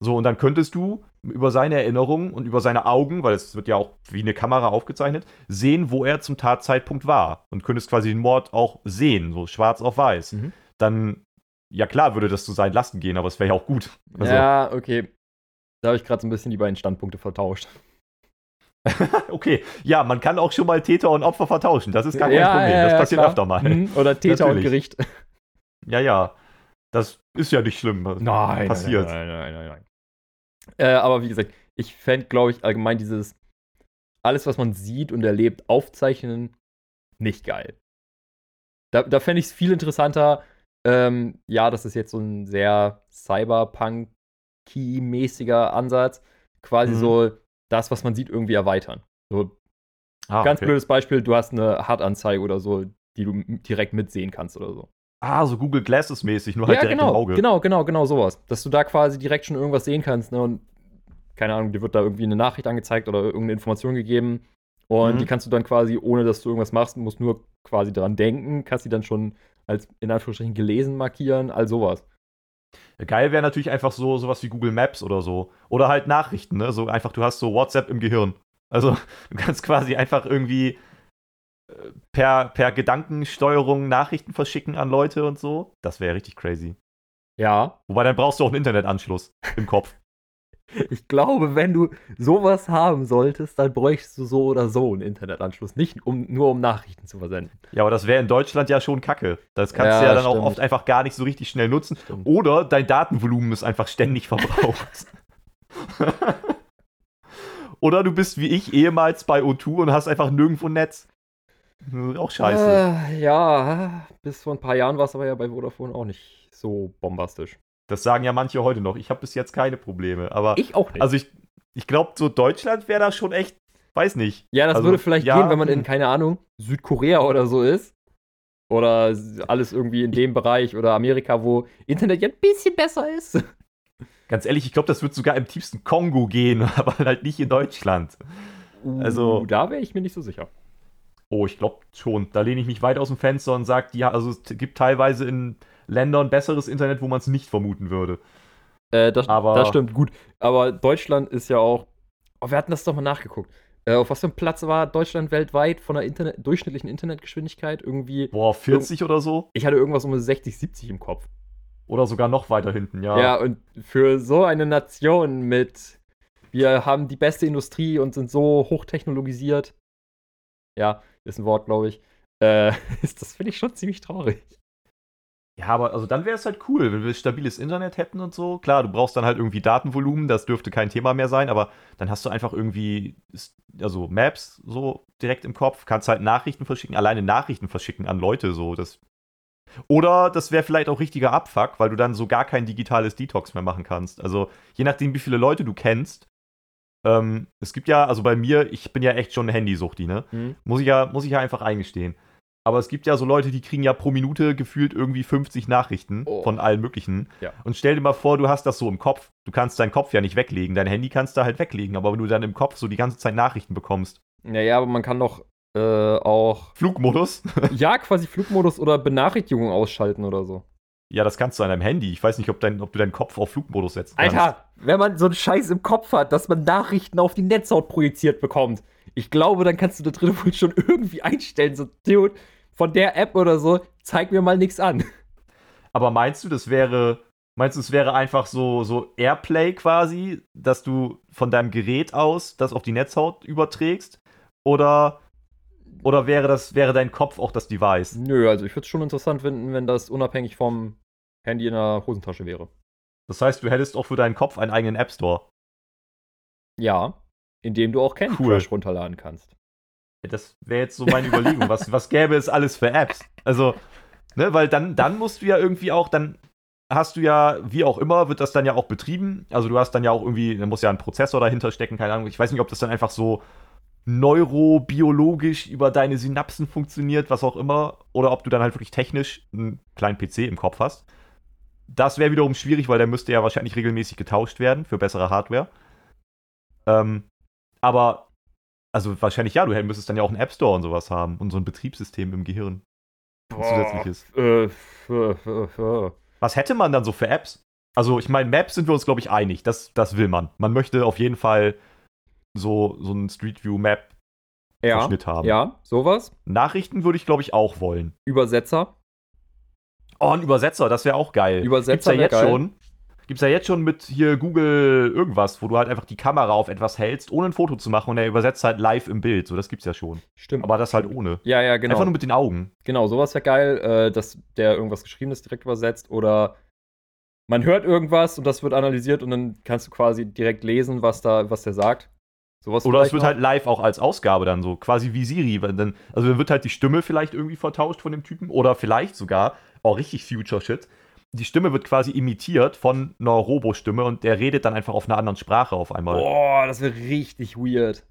So, und dann könntest du über seine Erinnerungen und über seine Augen, weil es wird ja auch wie eine Kamera aufgezeichnet, sehen, wo er zum Tatzeitpunkt war. Und könntest quasi den Mord auch sehen, so schwarz auf weiß.
Mhm.
Dann, ja klar, würde das zu seinen Lasten gehen, aber es wäre ja auch gut. Also,
Ja, okay. Da habe ich gerade so ein bisschen die beiden Standpunkte vertauscht.
okay, ja, man kann auch schon mal Täter und Opfer vertauschen. Das ist gar kein Problem. das passiert
klar.
öfter mal.
Mhm. Oder Täter und
Natürlich.
Gericht.
Ja, ja. Das ist ja nicht schlimm. Passiert.
Nein, nein, nein, nein, nein. Äh, aber wie gesagt, ich fände, glaube ich, allgemein dieses alles, was man sieht und erlebt, aufzeichnen, nicht geil. Da, da fände ich es viel interessanter. Ähm, ja, das ist jetzt so ein sehr Cyberpunk-mäßiger Ansatz. Quasi
Mhm.
so das, was man sieht, irgendwie erweitern. So,
Ah,
ganz
okay.
blödes Beispiel, du hast eine Hartanzeige oder so, die du direkt mitsehen kannst oder so.
Ah, so Google Glasses mäßig, nur halt
ja,
direkt
genau,
im Auge.
genau, genau, genau sowas. Dass du da quasi direkt schon irgendwas sehen kannst, ne? Und keine Ahnung, dir wird da irgendwie eine Nachricht angezeigt oder irgendeine Information gegeben. Und
Mhm.
die kannst du dann quasi, ohne dass du irgendwas machst, musst nur quasi dran denken, kannst die dann schon als in Anführungsstrichen gelesen markieren, all sowas.
Geil wäre natürlich einfach so sowas wie Google Maps oder so. Oder halt Nachrichten, ne? So einfach, du hast so WhatsApp im Gehirn. Also, du kannst quasi einfach irgendwie äh, per, per Gedankensteuerung Nachrichten verschicken an Leute und so. Das wäre richtig crazy.
Ja.
Wobei, dann brauchst du auch einen Internetanschluss im Kopf.
Ich glaube, wenn du sowas haben solltest, dann bräuchst du so oder so einen Internetanschluss. Nicht um, nur um Nachrichten zu versenden.
Ja, aber das wäre in Deutschland ja schon kacke. Das kannst
Ja,
du ja dann
stimmt.
auch oft einfach gar nicht so richtig schnell nutzen.
Stimmt.
Oder dein Datenvolumen ist einfach ständig verbraucht. Oder du bist wie ich ehemals bei O2 und hast einfach nirgendwo Netz. Ist Auch scheiße.
Äh, ja, bis vor ein paar Jahren war es aber ja bei Vodafone auch nicht so bombastisch.
Das sagen ja manche heute noch. Ich habe bis jetzt keine Probleme. Aber
Ich auch nicht.
also ich, ich glaube, so Deutschland wäre da schon echt, weiß nicht.
ja, das
also,
würde vielleicht
ja,
gehen, wenn man in, keine Ahnung, Südkorea oder so ist. Oder alles irgendwie in dem Bereich oder Amerika, wo Internet ja ein bisschen besser ist.
Ganz ehrlich, ich glaube, das wird sogar im tiefsten Kongo gehen, aber halt nicht in Deutschland. Also-
Uh, da wäre ich mir nicht so sicher.
Oh, ich glaube schon. Da lehne ich mich weit aus dem Fenster und sage, ja, also es gibt teilweise in Ländern besseres Internet, wo man es nicht vermuten würde.
Äh, das,
Aber-
das stimmt, gut. Aber Deutschland ist ja auch. Oh, wir hatten das doch mal nachgeguckt. Äh, auf was für einem Platz war Deutschland weltweit von der Internet, durchschnittlichen Internetgeschwindigkeit? Irgendwie.
Boah, 40 oder so?
Ich hatte irgendwas um 60, 70 im Kopf.
Oder sogar noch weiter hinten, ja.
Ja, und für so eine Nation mit, wir haben die beste Industrie und sind so hochtechnologisiert, ja, ist ein Wort, glaube ich, äh, ist das finde ich schon ziemlich traurig.
Ja, aber also dann wäre es halt cool, wenn wir stabiles Internet hätten und so. Klar, du brauchst dann halt irgendwie Datenvolumen, das dürfte kein Thema mehr sein, aber dann hast du einfach irgendwie, also Maps so direkt im Kopf, kannst halt Nachrichten verschicken, alleine Nachrichten verschicken an Leute so. Das oder das wäre vielleicht auch richtiger Abfuck, weil du dann so gar kein digitales Detox mehr machen kannst. Also je nachdem, wie viele Leute du kennst. Ähm, es gibt ja, also bei mir, ich bin ja echt schon eine Handysuchti, ne?
Hm?
Muss ich ja, muss ich ja einfach eingestehen. Aber es gibt ja so Leute, die kriegen ja pro Minute gefühlt irgendwie 50 Nachrichten
Oh.
von allen möglichen.
Ja.
Und stell dir mal vor, du hast das so im Kopf. Du kannst deinen Kopf ja nicht weglegen. Dein Handy kannst du halt weglegen. Aber wenn du dann im Kopf so die ganze Zeit Nachrichten bekommst.
Naja, aber man kann doch äh, auch,
Flugmodus?
ja, quasi Flugmodus oder Benachrichtigungen ausschalten oder so.
ja, das kannst du an deinem Handy. Ich weiß nicht, ob, dein, ob du deinen Kopf auf Flugmodus kannst.
Alter, wenn man so einen Scheiß im Kopf hat, dass man Nachrichten auf die Netzhaut projiziert bekommt, ich glaube, dann kannst du da drin wohl schon irgendwie einstellen, so, Dude, von der App oder so, zeig mir mal nichts an.
Aber meinst du, das wäre. Meinst du, es wäre einfach so, so Airplay quasi, dass du von deinem Gerät aus das auf die Netzhaut überträgst? Oder, oder wäre, das, wäre dein Kopf auch das Device?
Nö, also ich würde es schon interessant finden, wenn das unabhängig vom Handy in der Hosentasche wäre.
Das heißt, du hättest auch für deinen Kopf einen eigenen App Store.
Ja, indem du auch Candy
Cool.
Crush runterladen kannst.
Das wäre jetzt so meine Überlegung. Was, was gäbe es alles für Apps? Also, ne, weil dann, dann musst du ja irgendwie auch, dann hast du ja, wie auch immer, wird das dann ja auch betrieben. Also du hast dann ja auch irgendwie, da muss ja ein Prozessor dahinter stecken, keine Ahnung. Ich weiß nicht, ob das dann einfach so neurobiologisch über deine Synapsen funktioniert, was auch immer, oder ob du dann halt wirklich technisch einen kleinen PC im Kopf hast. Das wäre wiederum schwierig, weil der müsste ja wahrscheinlich regelmäßig getauscht werden für bessere Hardware. Ähm, aber, also wahrscheinlich ja, du müsstest dann ja auch einen App Store und sowas haben und so ein Betriebssystem im Gehirn. Ein zusätzliches.
Äh, für, für, für.
Was hätte man dann so für Apps? Also, ich meine, Maps sind wir uns, glaube ich, einig. Das, das will man. Man möchte auf jeden Fall so, so einen Street View Map
Ja,
haben.
ja, sowas.
Nachrichten würde ich, glaube ich, auch wollen.
Übersetzer.
Oh, ein Übersetzer, das wäre auch geil.
Übersetzer
Gibt's ja jetzt
geil.
schon. Gibt's ja jetzt schon mit hier Google irgendwas, wo du halt einfach die Kamera auf etwas hältst, ohne ein Foto zu machen und er übersetzt halt live im Bild. So, das gibt's ja schon.
Stimmt.
Aber das halt ohne.
ja, ja, genau.
Einfach nur mit den Augen.
Genau, sowas wäre geil, äh, dass der irgendwas Geschriebenes direkt übersetzt oder man hört irgendwas und das wird analysiert und dann kannst du quasi direkt lesen, was da, was der sagt. Sowas
Oder es wird
noch.
halt live auch als Ausgabe dann so, quasi wie Siri. Dann, also dann wird halt die Stimme vielleicht irgendwie vertauscht von dem Typen oder vielleicht sogar, auch richtig Future Shit, die Stimme wird quasi imitiert von einer Robo-Stimme und der redet dann einfach auf einer anderen Sprache auf einmal.
Boah, das wäre richtig weird.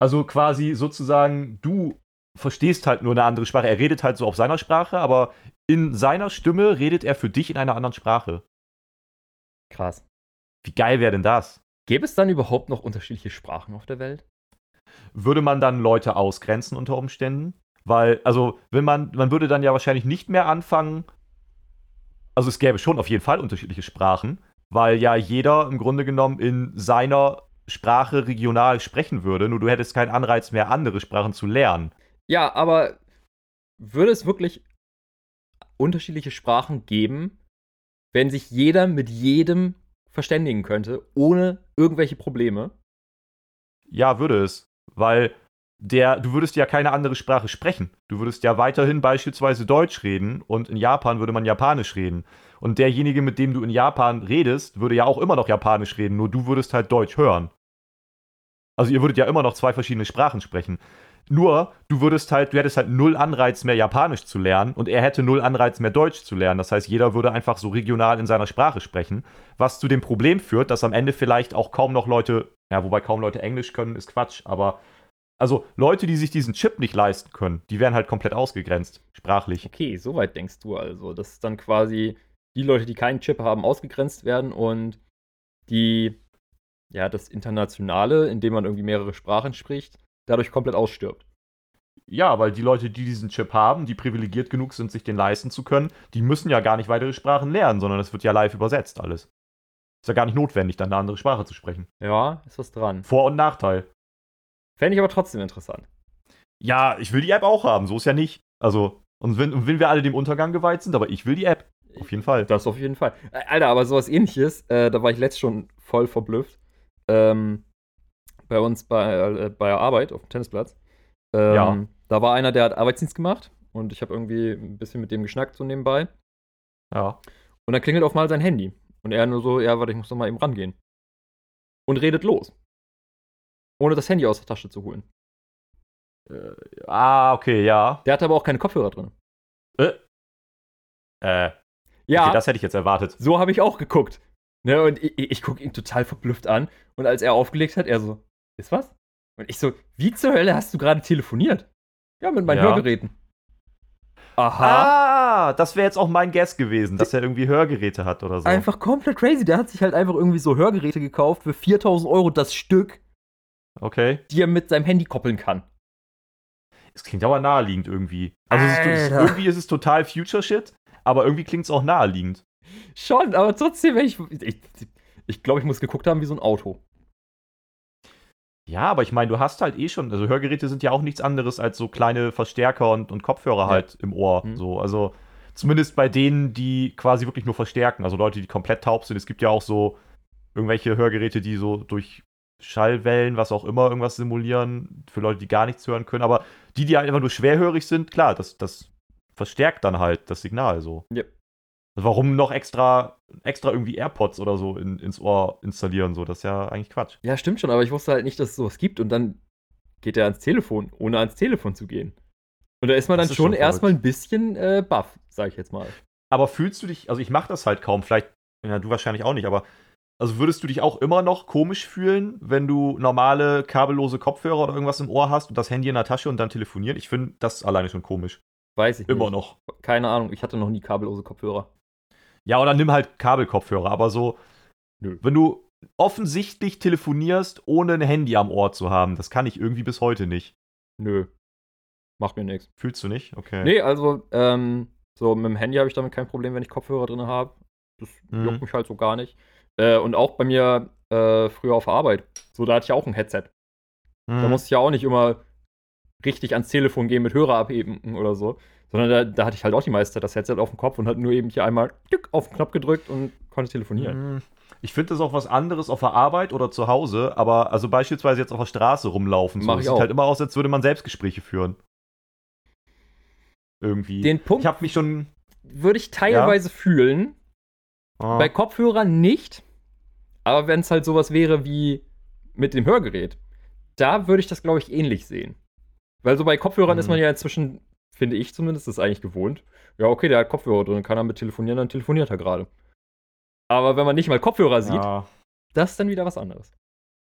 Also quasi sozusagen, du verstehst halt nur eine andere Sprache. Er redet halt so auf seiner Sprache, aber in seiner Stimme redet er für dich in einer anderen Sprache.
Krass.
Wie geil wäre denn das?
Gäbe es dann überhaupt noch unterschiedliche Sprachen auf der Welt?
würde man dann Leute ausgrenzen unter Umständen? Weil, also, wenn man, man würde dann ja wahrscheinlich nicht mehr anfangen, also es gäbe schon auf jeden Fall unterschiedliche Sprachen, weil ja jeder im Grunde genommen in seiner Sprache regional sprechen würde, nur du hättest keinen Anreiz mehr, andere Sprachen zu lernen.
Ja, aber würde es wirklich unterschiedliche Sprachen geben, wenn sich jeder mit jedem verständigen könnte, ohne irgendwelche Probleme?
Ja, würde es. Weil der, du würdest ja keine andere Sprache sprechen. Du würdest ja weiterhin beispielsweise Deutsch reden und in Japan würde man Japanisch reden. Und derjenige, mit dem du in Japan redest, würde ja auch immer noch Japanisch reden, nur du würdest halt Deutsch hören. Also ihr würdet ja immer noch zwei verschiedene Sprachen sprechen. Nur, du würdest halt, du hättest halt null Anreiz mehr Japanisch zu lernen und er hätte null Anreiz mehr Deutsch zu lernen. Das heißt, jeder würde einfach so regional in seiner Sprache sprechen, was zu dem Problem führt, dass am Ende vielleicht auch kaum noch Leute, ja, wobei kaum Leute Englisch können, ist Quatsch, aber also Leute, die sich diesen Chip nicht leisten können, die werden halt komplett ausgegrenzt, sprachlich.
Okay, soweit denkst du also, dass dann quasi die Leute, die keinen Chip haben, ausgegrenzt werden und die, ja, das Internationale, indem man irgendwie mehrere Sprachen spricht, dadurch komplett ausstirbt.
Ja, weil die Leute, die diesen Chip haben, die privilegiert genug sind, sich den leisten zu können, die müssen ja gar nicht weitere Sprachen lernen, sondern es wird ja live übersetzt alles. Ist ja gar nicht notwendig, dann eine andere Sprache zu sprechen.
Ja, ist was dran.
Vor- und Nachteil.
Fände ich aber trotzdem interessant.
Ja, ich will die App auch haben, so ist ja nicht. Also, und wenn, wenn wir alle dem Untergang geweiht sind, aber ich will die App. Auf jeden Fall.
Das auf jeden Fall. Äh, Alter, aber sowas ähnliches, äh, da war ich letztens schon voll verblüfft. Ähm, bei uns bei, äh, bei der Arbeit auf dem Tennisplatz. Ähm,
Ja.
Da war einer, der hat Arbeitsdienst gemacht und ich habe irgendwie ein bisschen mit dem geschnackt so nebenbei.
Ja.
Und dann klingelt auf mal sein Handy. Und er nur so, ja, warte, ich muss noch mal eben rangehen. Und redet los. Ohne das Handy aus der Tasche zu holen.
Ah, okay, ja.
Der hatte aber auch keine Kopfhörer drin.
Äh. Äh,
Ja,
okay, das hätte ich jetzt erwartet.
so habe ich auch geguckt. Ne, und ich, ich gucke ihn total verblüfft an. Und als er aufgelegt hat, er so, ist was? Und ich so, wie zur Hölle hast du gerade telefoniert? Ja, mit meinen
Ja.
Hörgeräten. Aha.
Ah, das wäre jetzt auch mein Guess gewesen, dass er irgendwie Hörgeräte hat oder so.
Einfach komplett crazy. Der hat sich halt einfach irgendwie so Hörgeräte gekauft für 4000 Euro das Stück,
Okay.
die er mit seinem Handy koppeln kann.
Es klingt aber naheliegend irgendwie. Also ist, irgendwie ist es total Future Shit, aber irgendwie klingt es auch naheliegend.
Schon, aber trotzdem, wenn ich. Ich, ich glaube, ich muss geguckt haben wie so ein Auto.
Ja, aber ich meine, du hast halt eh schon, also Hörgeräte sind ja auch nichts anderes als so kleine Verstärker und, und Kopfhörer
Ja.
halt im Ohr.
Mhm.
So, also zumindest bei denen, die quasi wirklich nur verstärken. Also Leute, die komplett taub sind. Es gibt ja auch so irgendwelche Hörgeräte, die so durch Schallwellen, was auch immer, irgendwas simulieren, für Leute, die gar nichts hören können. Aber die, die halt einfach nur schwerhörig sind, klar, das, das verstärkt dann halt das Signal so.
Ja.
Warum noch extra, extra irgendwie AirPods oder so in, ins Ohr installieren? So, das ist ja eigentlich Quatsch.
Ja, stimmt schon, aber ich wusste halt nicht, dass es sowas gibt und dann geht er ans Telefon, ohne ans Telefon zu gehen. Und da ist man
Das
dann
ist
schon
schon
erstmal ein bisschen äh, baff, sag ich jetzt mal.
Aber fühlst du dich, also ich mache das halt kaum, vielleicht, ja, du wahrscheinlich auch nicht, aber also würdest du dich auch immer noch komisch fühlen, wenn du normale kabellose Kopfhörer oder irgendwas im Ohr hast und das Handy in der Tasche und dann telefonieren? Ich finde das alleine schon komisch.
Weiß ich
Immer
nicht.
noch.
Keine Ahnung, ich hatte noch nie kabellose Kopfhörer.
Ja, oder nimm halt Kabelkopfhörer, aber so,
Nö.
wenn du offensichtlich telefonierst, ohne ein Handy am Ohr zu haben, das kann ich irgendwie bis heute nicht.
Nö. Macht mir nichts.
Fühlst du nicht? Okay.
Nee, also, ähm, so mit dem Handy habe ich damit kein Problem, wenn ich Kopfhörer drin habe. Das
Mhm.
juckt mich halt so gar nicht. Äh, und auch bei mir äh, früher auf der Arbeit. So, da hatte ich auch ein Headset. Da
Mhm.
musste ich ja auch nicht immer richtig ans Telefon gehen mit Hörer abheben oder so. Sondern da, da hatte ich halt auch die meiste das Headset auf dem Kopf und hatte nur eben hier einmal auf den Knopf gedrückt und konnte telefonieren.
Mm, Ich finde das auch was anderes auf der Arbeit oder zu Hause, aber also beispielsweise jetzt auf der Straße rumlaufen. So.
Mach
Das
ich
sieht
auch.
halt immer aus, als würde man Selbstgespräche führen. Irgendwie.
Den Punkt
ich habe mich schon.
würde ich teilweise fühlen.
Ah,
Bei Kopfhörern nicht. Aber wenn es halt sowas wäre wie mit dem Hörgerät, da würde ich das, glaube ich, ähnlich sehen. Weil so bei Kopfhörern
Mhm.
ist man ja inzwischen, finde ich zumindest, das ist eigentlich gewohnt. Ja, okay, der hat Kopfhörer drin, kann er mit telefonieren, dann telefoniert er gerade. Aber wenn man nicht mal Kopfhörer sieht,
ja.
das ist dann wieder was anderes.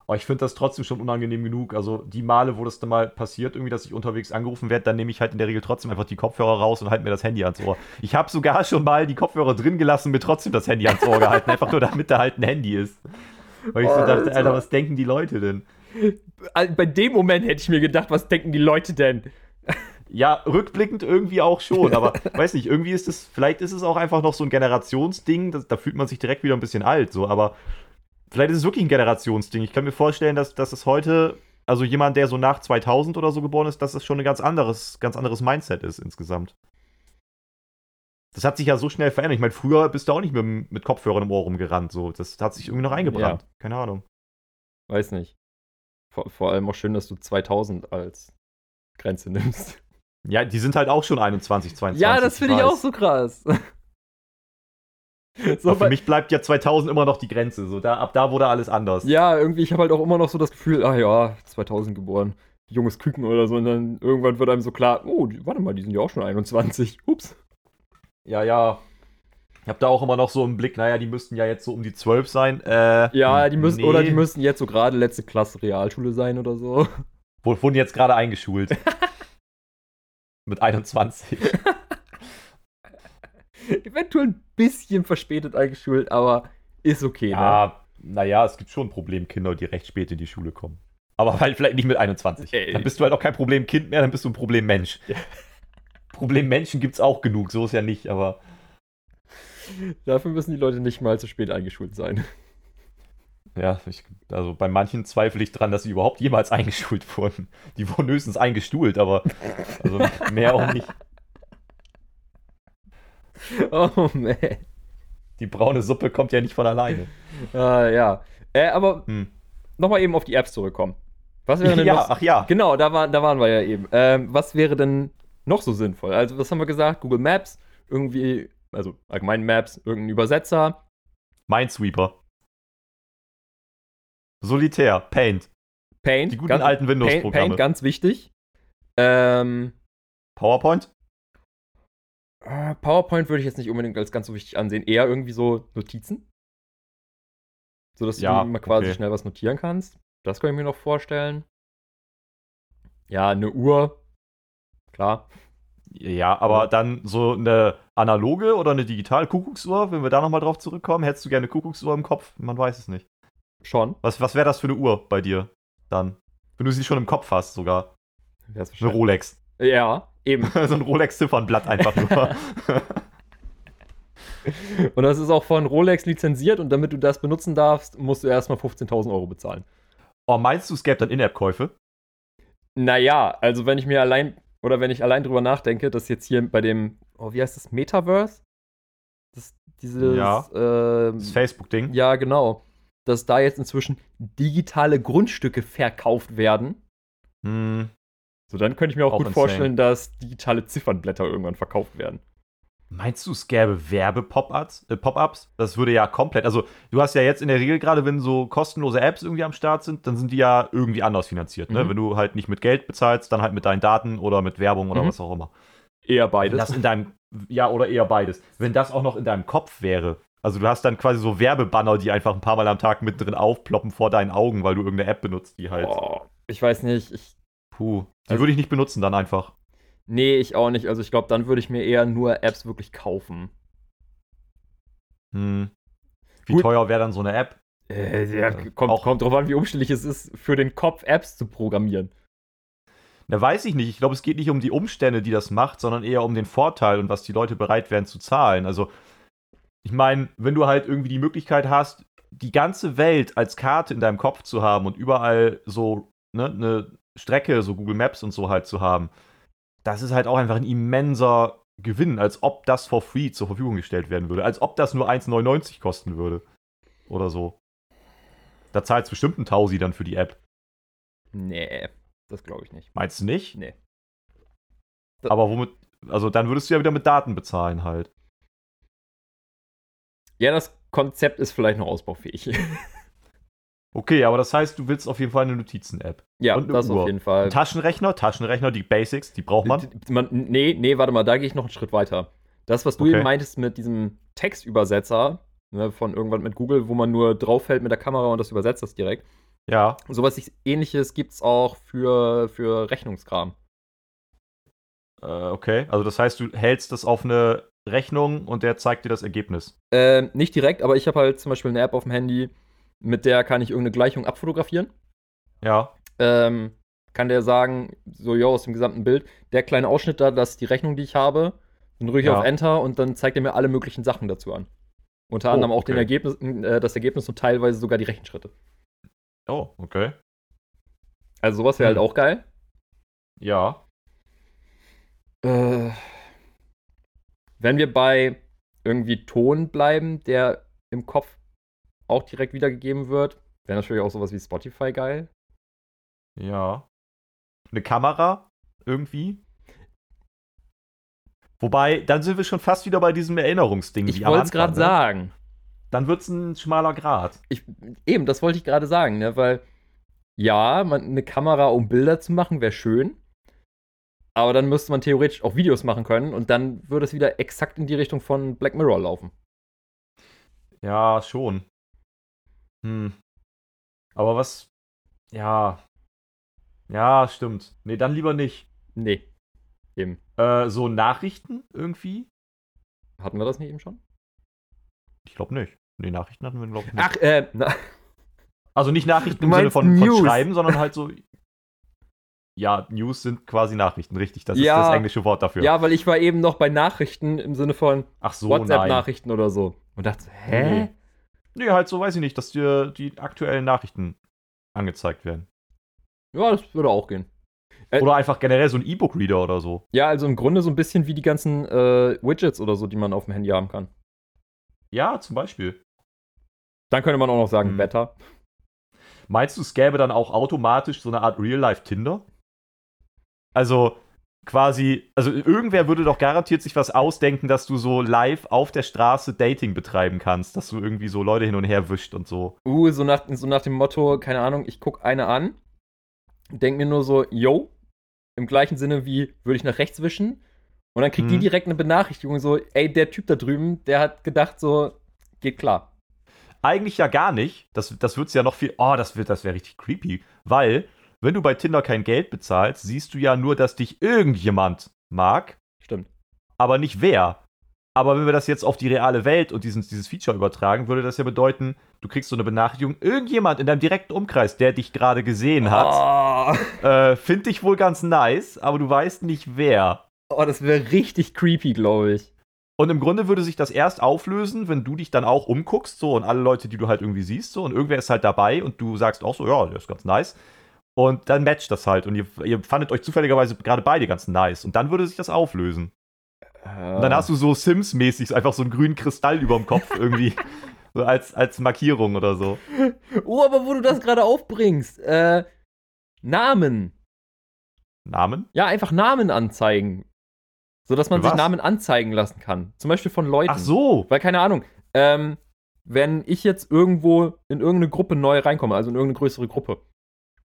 Aber ich finde das trotzdem schon unangenehm genug. Also die Male, wo das dann mal passiert, irgendwie, dass ich unterwegs angerufen werde, dann nehme ich halt in der Regel trotzdem einfach die Kopfhörer raus und halte mir das Handy ans Ohr. Ich habe sogar schon mal die Kopfhörer drin gelassen, mir trotzdem das Handy ans Ohr gehalten, einfach nur damit da halt ein Handy ist. Weil ich so dachte,
Alter.
Was denken die Leute denn?
Bei dem Moment hätte ich mir gedacht, was denken die Leute denn?
Ja, rückblickend irgendwie auch schon, aber weiß nicht, irgendwie ist es, vielleicht ist es auch einfach noch so ein Generationsding, das, da fühlt man sich direkt wieder ein bisschen alt, so, aber vielleicht ist es wirklich ein Generationsding. Ich kann mir vorstellen, dass, dass es heute, also jemand, der so nach 2000 oder so geboren ist, dass es schon ein ganz anderes, ganz anderes Mindset ist insgesamt. Das hat sich ja so schnell verändert. Ich meine, früher bist du auch nicht mit, mit Kopfhörern im Ohr rumgerannt, so. Das hat sich irgendwie noch eingebrannt. Keine Ahnung.
Weiß nicht. Vor, vor allem auch schön, dass du 2000 als Grenze nimmst.
Ja, die sind halt auch schon 21, 22.
ja, das finde ich auch so krass. so,
für mich bleibt ja 2000 immer noch die Grenze. So, da, ab da wurde alles anders.
Ja, irgendwie, ich habe halt auch immer noch so das Gefühl, ah ja, 2000 geboren, junges Küken oder so, und dann irgendwann wird einem so klar, oh, warte mal, die sind ja auch schon 21. Ups.
Ja, ja. Ich habe da auch immer noch so im Blick, naja, die müssten ja jetzt so um die 12 sein. Äh,
Ja, die müssen,
nee.
oder die müssen jetzt so gerade letzte Klasse Realschule sein oder so.
Wo- Wurden jetzt gerade eingeschult. Mit 21.
Eventuell ein bisschen verspätet eingeschult, aber ist okay, ne?
Ja, naja, es gibt schon Problemkinder, die recht spät in die Schule kommen. Aber halt vielleicht nicht mit 21.
Ey.
Dann bist du halt auch kein Problemkind mehr, dann bist du ein Problemmensch.
Ja.
Problemmenschen gibt's auch genug, so ist ja nicht, aber
Dafür müssen die Leute nicht mal zu spät eingeschult sein.
ja, ich, also bei manchen zweifle ich dran, dass sie überhaupt jemals eingeschult wurden. Die wurden höchstens eingestuhlt, aber also mehr auch nicht.
Oh, man.
Die braune Suppe kommt ja nicht von alleine.
Ah, ja. Äh, aber
Hm.
nochmal eben auf die Apps zurückkommen. Was wäre denn
Ja,
noch,
ach ja.
Genau, da, war, da waren wir ja eben. Ähm, was wäre denn noch so sinnvoll? Also, was haben wir gesagt? Google Maps, irgendwie, also allgemein Maps, irgendein Übersetzer.
Minesweeper. Solitär, Paint,
Paint.
die guten
ganz,
alten
Paint,
Windows-Programme.
Paint, ganz wichtig. Ähm,
PowerPoint?
Äh, PowerPoint würde ich jetzt nicht unbedingt als ganz so wichtig ansehen. Eher irgendwie so Notizen. So dass
Ja,
du mal quasi
okay.
schnell was notieren kannst. Das kann ich mir noch vorstellen. Ja, eine Uhr. Klar.
Ja, aber dann so eine analoge oder eine digitale Kuckucksuhr, wenn wir da nochmal drauf zurückkommen, hättest du gerne eine Kuckucksuhr im Kopf? Man weiß es nicht.
Schon.
Was, was wäre das für eine Uhr bei dir dann? Wenn du sie schon im Kopf hast sogar. Eine Rolex.
Ja, eben.
so ein Rolex-Ziffernblatt einfach nur.
Und das ist auch von Rolex lizenziert und damit du das benutzen darfst, musst du erstmal 15.000 Euro bezahlen.
oh, meinst du, es gäbe dann In-App-Käufe?
Naja, also wenn ich mir allein, oder wenn ich allein drüber nachdenke, dass jetzt hier bei dem, oh, wie heißt das, Metaverse? Das, dieses,
Ja.
ähm,
Das Facebook-Ding?
ja, genau. Dass da jetzt inzwischen digitale Grundstücke verkauft werden.
Hm,
So, dann könnte ich mir auch,
Auch
gut
insane.
vorstellen, dass digitale Ziffernblätter irgendwann verkauft werden.
Meinst du, es gäbe Werbe-Pop-Ups? Äh, Pop-ups? Das würde ja komplett. Also, du hast ja jetzt in der Regel, gerade wenn so kostenlose Apps irgendwie am Start sind, dann sind die ja irgendwie anders finanziert. Ne?
Mhm.
Wenn du halt nicht mit Geld bezahlst, dann halt mit deinen Daten oder mit Werbung oder
Mhm.
was auch immer.
Eher
Wenn das in deinem, ja, oder eher beides. Wenn das auch noch in deinem Kopf wäre. Also, du hast dann quasi so Werbebanner, die einfach ein paar Mal am Tag mittendrin aufploppen vor deinen Augen, weil du irgendeine App benutzt, die halt.
Oh, ich weiß nicht. Ich,
Puh. Die
Also-
würde ich nicht benutzen dann einfach.
nee, ich auch nicht. Also ich glaube, dann würde ich mir eher nur Apps wirklich kaufen.
Hm. Wie
Gut.
teuer wäre dann so eine App?
Äh, ja,
Äh,
kommt,
auch-
kommt drauf an, wie umständlich es ist, für den Kopf Apps zu programmieren.
Na, weiß ich nicht. Ich glaube, es geht nicht um die Umstände, die das macht, sondern eher um den Vorteil und was die Leute bereit wären zu zahlen. Also, ich meine, wenn du halt irgendwie die Möglichkeit hast, die ganze Welt als Karte in deinem Kopf zu haben und überall so ne, eine Strecke, so Google Maps und so halt zu haben, das ist halt auch einfach ein immenser Gewinn, als ob das for free zur Verfügung gestellt werden würde. Als ob das nur 1,99 kosten würde. Oder so. Da zahlst bestimmt ein Tausi dann für die App.
Nee, das glaube ich nicht.
Meinst du nicht?
Nee.
Aber womit, also dann würdest du ja wieder mit Daten bezahlen halt.
Ja, das Konzept ist vielleicht noch ausbaufähig.
Okay, aber das heißt, du willst auf jeden Fall eine Notizen-App.
ja,
Und
das
Uhr.
auf jeden Fall.
Ein Taschenrechner, Taschenrechner, die Basics, die braucht man.
Man, nee, nee, warte mal, da gehe ich noch einen Schritt weiter. Das, was du
Okay.
eben meintest mit diesem Textübersetzer ne, von irgendwann mit Google, wo man nur draufhält mit der Kamera und das übersetzt das direkt.
Ja,
Sowas ähnliches gibt es auch für, für Rechnungskram.
äh, okay. Also das heißt, du hältst das auf eine Rechnung und der zeigt dir das Ergebnis.
Ähm, nicht direkt, aber ich habe halt zum Beispiel eine App auf dem Handy, mit der kann ich irgendeine Gleichung abfotografieren.
Ja,
Ähm, kann der sagen, so, jo, aus dem gesamten Bild, der kleine Ausschnitt da, das ist die Rechnung, die ich habe. Dann drücke ich
Ja.
auf Enter und dann zeigt er mir alle möglichen Sachen dazu an. Unter
Oh,
anderem auch den
okay.
Ergebnis, äh, das Ergebnis und teilweise sogar die Rechenschritte.
oh, okay.
Also sowas wäre
Hm.
halt auch geil.
Ja,
Äh, wenn wir bei irgendwie Ton bleiben, der im Kopf auch direkt wiedergegeben wird, wäre natürlich auch sowas wie Spotify geil.
ja. Eine Kamera irgendwie. Wobei, dann sind wir schon fast wieder bei diesem Erinnerungsding.
Ich wollte es gerade
ne?
sagen.
Dann wird es ein schmaler Grad.
Ich, eben, das wollte ich gerade sagen, ne? Weil ja, man, eine Kamera, um Bilder zu machen, wäre schön. Aber dann müsste man theoretisch auch Videos machen können und dann würde es wieder exakt in die Richtung von Black Mirror laufen.
Ja, schon. Hm. Aber was. Ja. Ja, stimmt. Nee, dann lieber nicht.
Nee. Eben.
Äh, so Nachrichten irgendwie?
Hatten wir das nicht eben schon?
Ich glaube nicht. Nee, Nachrichten hatten wir, glaube ich, nicht.
Ach, äh, na,
also nicht Nachrichten im Sinne von, von. Schreiben, sondern halt so. Ja, News sind quasi Nachrichten, richtig. Das
Ja.
ist das englische Wort dafür.
ja, weil ich war eben noch bei Nachrichten im Sinne von
Ach so.
WhatsApp-Nachrichten oder so. Und dachte, hä?
Nee. Nee, halt so weiß ich nicht, dass dir die aktuellen Nachrichten angezeigt werden.
Ja, das würde auch gehen. Äh,
Oder einfach generell so ein E-Book-Reader oder so.
Ja, also im Grunde so ein bisschen wie die ganzen äh, Widgets oder so, die man auf dem Handy haben kann.
Ja, zum Beispiel.
Dann könnte man auch noch sagen,
Hm.
Wetter.
Meinst du, es gäbe dann auch automatisch so eine Art Real-Life-Tinder? Also quasi, also irgendwer würde doch garantiert sich was ausdenken, dass du so live auf der Straße Dating betreiben kannst, dass du irgendwie so Leute hin und her wischt und so.
Uh, so nach, so nach dem Motto, keine Ahnung, ich gucke eine an, denk mir nur so, yo, im gleichen Sinne wie, würde ich nach rechts wischen? Und dann kriegt die
Mhm.
direkt eine Benachrichtigung, so, ey, der Typ da drüben, der hat gedacht, so, geht klar.
Eigentlich ja gar nicht. Das, das wird's ja noch viel. Oh, das wird, das wäre richtig creepy. Weil, wenn du bei Tinder kein Geld bezahlst, siehst du ja nur, dass dich irgendjemand mag,
Stimmt.
aber nicht wer. Aber wenn wir das jetzt auf die reale Welt und diesen, dieses Feature übertragen, würde das ja bedeuten, du kriegst so eine Benachrichtigung, irgendjemand in deinem direkten Umkreis, der dich gerade gesehen hat,
Oh,
äh, findet dich wohl ganz nice, aber du weißt nicht wer.
oh das wäre richtig creepy, glaube ich.
Und im Grunde würde sich das erst auflösen, wenn du dich dann auch umguckst, so und alle Leute, die du halt irgendwie siehst, so und irgendwer ist halt dabei und du sagst auch so, ja, der ist ganz nice. Und dann matcht das halt und ihr, ihr fandet euch zufälligerweise gerade beide ganz nice und dann würde sich das auflösen. Und dann hast du so Sims-mäßig einfach so einen grünen Kristall über dem Kopf irgendwie. so als, als Markierung oder so.
Oh, aber wo du das gerade aufbringst, äh, Namen.
Namen?
Ja, einfach Namen anzeigen. Sodass man
Für
sich
was?
Namen anzeigen lassen kann. Zum Beispiel von Leuten.
Ach so.
Weil, keine Ahnung, ähm, wenn ich jetzt irgendwo in irgendeine Gruppe neu reinkomme, also in irgendeine größere Gruppe,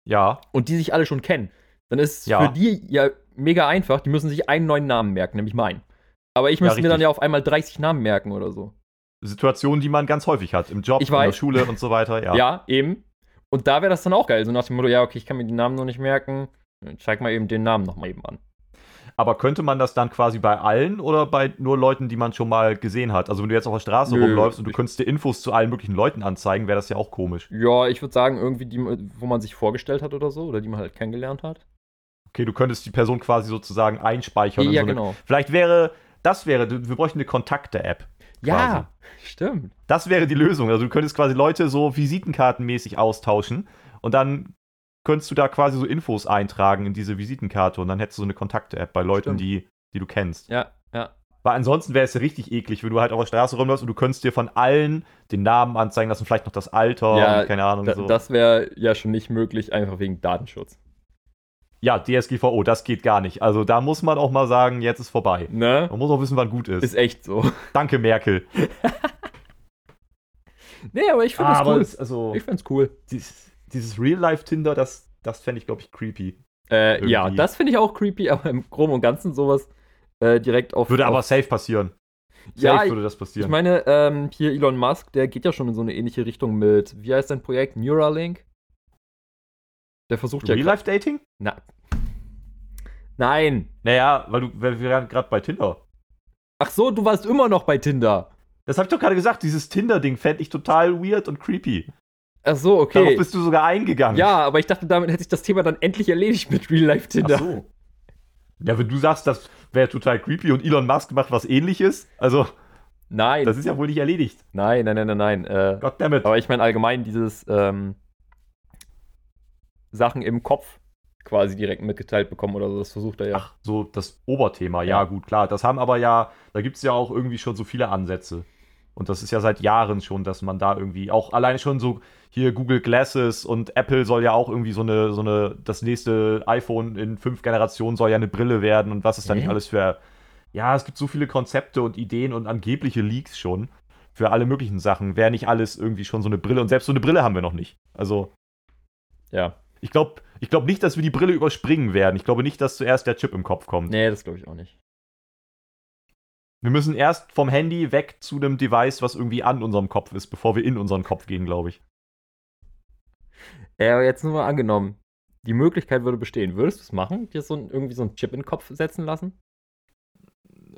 Ja.
und die sich alle schon kennen, dann ist es
Ja.
für die ja mega einfach. Die müssen sich einen neuen Namen merken, nämlich meinen. Aber ich
Ja,
müsste mir dann ja auf einmal 30 Namen merken oder so.
Situationen, die man ganz häufig hat. Im Job, in der. Schule und so weiter. Ja.
Ja, eben. Und da wäre das dann auch geil. So nach dem Motto, ja, okay, ich kann mir die Namen noch nicht merken. Zeig mal eben den Namen nochmal eben an.
Aber könnte man das dann quasi bei allen oder bei nur Leuten, die man schon mal gesehen hat? Also wenn du jetzt auf der Straße
Nö,
rumläufst und du könntest dir Infos zu allen möglichen Leuten anzeigen, wäre das ja auch komisch.
Ja, ich würde sagen, irgendwie die, wo man sich vorgestellt hat oder so, oder die man halt kennengelernt hat.
Okay, du könntest die Person quasi sozusagen einspeichern. in
ja,
so eine,
genau.
Vielleicht wäre, das wäre, wir bräuchten eine Kontakte-App.
Ja, stimmt.
Das wäre die Lösung. Also du könntest quasi Leute so Visitenkartenmäßig austauschen und dann könntest du da quasi so Infos eintragen in diese Visitenkarte und dann hättest du so eine Kontakte-App bei Leuten,
Stimmt.
die, die du kennst.
Ja, ja.
Weil ansonsten wäre es ja richtig eklig, wenn du halt auf der Straße rumläufst und du könntest dir von allen den Namen anzeigen lassen, vielleicht noch das Alter
Ja,
und keine Ahnung so.
Das wäre ja schon nicht möglich, einfach wegen Datenschutz.
ja, DSGVO, das geht gar nicht. Also da muss man auch mal sagen, jetzt ist vorbei.
Ne?
Man muss auch wissen, wann gut ist.
Ist echt so.
Danke, Merkel.
Nee, aber ich finde
Ah, aber
cool.
es- also,
Ich find's cool.
dieses, dieses Real-Life-Tinder, das, das fände ich, glaube ich, creepy.
Äh, ja, das finde ich auch creepy, aber im Groben und Ganzen sowas äh, direkt auf.
Würde aber
auf,
safe passieren. Safe
Ja,
würde das passieren.
Ich meine, ähm, hier Elon Musk, der geht ja schon in so eine ähnliche Richtung mit, wie heißt sein Projekt? Neuralink? Der versucht ja.
Real-Life-Dating?
Na, nein.
Naja, weil du, wir waren gerade bei Tinder.
Ach so, du warst immer noch bei Tinder.
Das habe ich doch gerade gesagt, dieses Tinder-Ding fände ich total weird und creepy.
Ach so,
Darauf
okay.
bist du sogar eingegangen.
Ja, aber ich dachte, damit hätte sich das Thema dann endlich erledigt mit Real Life Tinder.
Ach so. Ja, wenn du sagst, das wäre total creepy und Elon Musk macht was ähnliches, also
Nein,
das ist ja wohl nicht erledigt.
nein, nein, nein, nein, nein. Äh,
Goddammit.
aber ich meine allgemein dieses ähm, Sachen im Kopf quasi direkt mitgeteilt bekommen oder so, das versucht er ja.
Ach, so das Oberthema, ja,
Ja.
gut, klar. Das haben aber ja, da gibt es ja auch irgendwie schon so viele Ansätze. Und das ist ja seit Jahren schon, dass man da irgendwie auch alleine schon so hier Google Glasses und Apple soll ja auch irgendwie so eine, so eine, das nächste iPhone in fünf Generationen soll ja eine Brille werden und was ist da nicht alles für. Ja, es gibt so viele Konzepte und Ideen und angebliche Leaks schon für alle möglichen Sachen. Wäre nicht alles irgendwie schon so eine Brille und selbst so eine Brille haben wir noch nicht. Also,
Ja.
ich glaube ich glaub nicht, dass wir die Brille überspringen werden. Ich glaube nicht, dass zuerst der Chip im Kopf kommt.
Nee, das glaube ich auch nicht.
Wir müssen erst vom Handy weg zu einem Device, was irgendwie an unserem Kopf ist, bevor wir in unseren Kopf gehen, glaube ich.
Ja, aber jetzt nur mal angenommen, die Möglichkeit würde bestehen. Würdest du es machen? Dir so ein, irgendwie so einen Chip in den Kopf setzen lassen?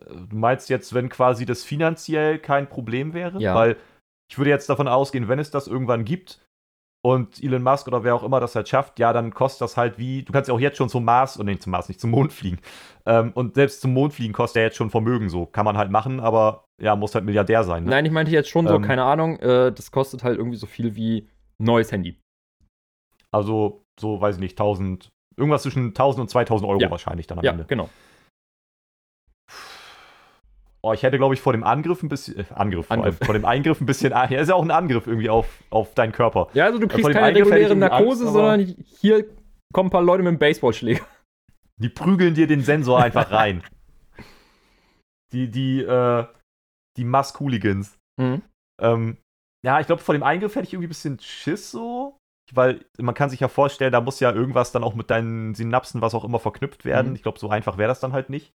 Du meinst jetzt, wenn quasi das finanziell kein Problem wäre?
Ja.
Weil ich würde jetzt davon ausgehen, wenn es das irgendwann gibt und Elon Musk oder wer auch immer das halt schafft, ja, dann kostet das halt wie, du kannst ja auch jetzt schon zum Mars, und nicht zum Mars, nicht zum Mond fliegen. Ähm, und selbst zum Mond fliegen kostet ja jetzt schon Vermögen so. Kann man halt machen, aber ja, muss halt Milliardär sein. Ne?
Nein, ich meinte jetzt schon so,
Ähm.
keine Ahnung, äh, das kostet halt irgendwie so viel wie ein neues Handy.
Also, so, weiß ich nicht, 1000, irgendwas zwischen 1000 und 2000 Euro
Ja.
wahrscheinlich dann am
Ja,
Ende.
genau.
Oh, ich hätte, glaube ich, vor dem Angriff ein bisschen. Äh, Angriff, vor,
Angriff.
allem, vor dem Eingriff ein bisschen. Ja, ist ja auch ein Angriff irgendwie auf, auf deinen Körper.
Ja, also du
vor
kriegst keine
Eingriff
reguläre Narkose,
Angst,
sondern hier kommen ein paar Leute mit einem Baseballschläger.
Die prügeln dir den Sensor einfach rein. Die, die, äh, die Musk-Hooligans.
Mhm.
Ähm, ja, ich glaube, vor dem Eingriff hätte ich irgendwie ein bisschen Schiss so. Weil man kann sich ja vorstellen, da muss ja irgendwas dann auch mit deinen Synapsen, was auch immer, verknüpft werden.
Mhm.
Ich glaube, so einfach wäre das dann halt nicht.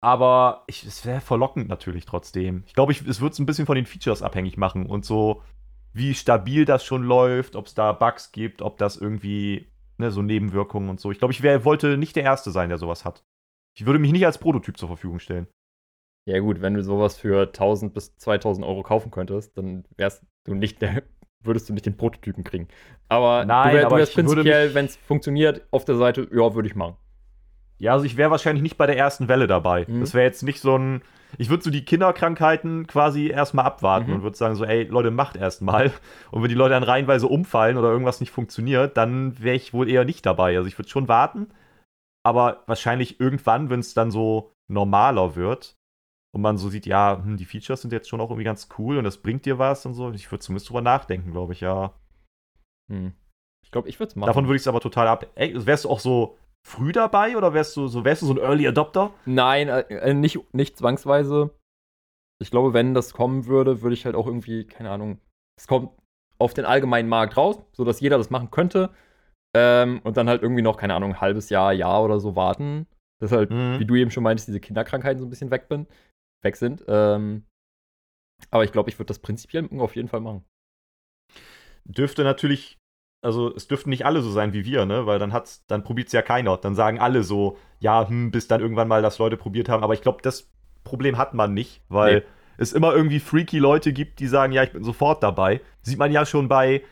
Aber ich, es wäre verlockend natürlich trotzdem. Ich glaube, es wird es ein bisschen von den Features abhängig machen und so, wie stabil das schon läuft, ob es da Bugs gibt, ob das irgendwie, ne, so Nebenwirkungen und so. Ich glaube, ich wär, wollte nicht der Erste sein, der sowas hat. Ich würde mich nicht als Prototyp zur Verfügung stellen.
Ja, gut, wenn du sowas für 1000 bis 2000 Euro kaufen könntest, dann wärst du nicht der, würdest du nicht den Prototypen kriegen. Aber
Nein,
du, wär,
aber
du wärst prinzipiell, wenn es funktioniert, auf der Seite, ja, würde ich machen.
Ja, also ich wäre wahrscheinlich nicht bei der ersten Welle dabei.
Mhm.
Das wäre jetzt nicht so ein. Ich würde so die Kinderkrankheiten quasi erstmal abwarten
Mhm.
und würde sagen so, ey, Leute, macht erstmal. Und wenn die Leute dann reihenweise umfallen oder irgendwas nicht funktioniert, dann wäre ich wohl eher nicht dabei. Also ich würde schon warten, aber wahrscheinlich irgendwann, wenn es dann so normaler wird und man so sieht, ja, hm, die Features sind jetzt schon auch irgendwie ganz cool und das bringt dir was und so. Ich würde zumindest drüber nachdenken, glaube ich, ja.
Hm. Ich glaube, ich würde es machen.
Davon würde ich es aber total ab. Ey, wärst du auch so früh dabei oder wärst du so, wärst du so ein Early Adopter?
Nein, äh, nicht, nicht zwangsweise. Ich glaube, wenn das kommen würde, würde ich halt auch irgendwie, keine Ahnung, es kommt auf den allgemeinen Markt raus, sodass jeder das machen könnte. Ähm, und dann halt irgendwie noch, keine Ahnung, ein halbes Jahr, Jahr oder so warten. Dass halt, mhm. wie du eben schon meintest, diese Kinderkrankheiten so ein bisschen weg, bin, weg sind. Ähm, aber ich glaube, ich würde das prinzipiell auf jeden Fall machen.
Dürfte natürlich, also es dürften nicht alle so sein wie wir, ne? Weil dann hat's, dann probiert es ja keiner. Dann sagen alle so, ja, hm, bis dann irgendwann mal das Leute probiert haben. Aber ich glaube, das Problem hat man nicht, weil nee. es immer irgendwie freaky Leute gibt, die sagen, ja, ich bin sofort dabei. Sieht man ja schon bei,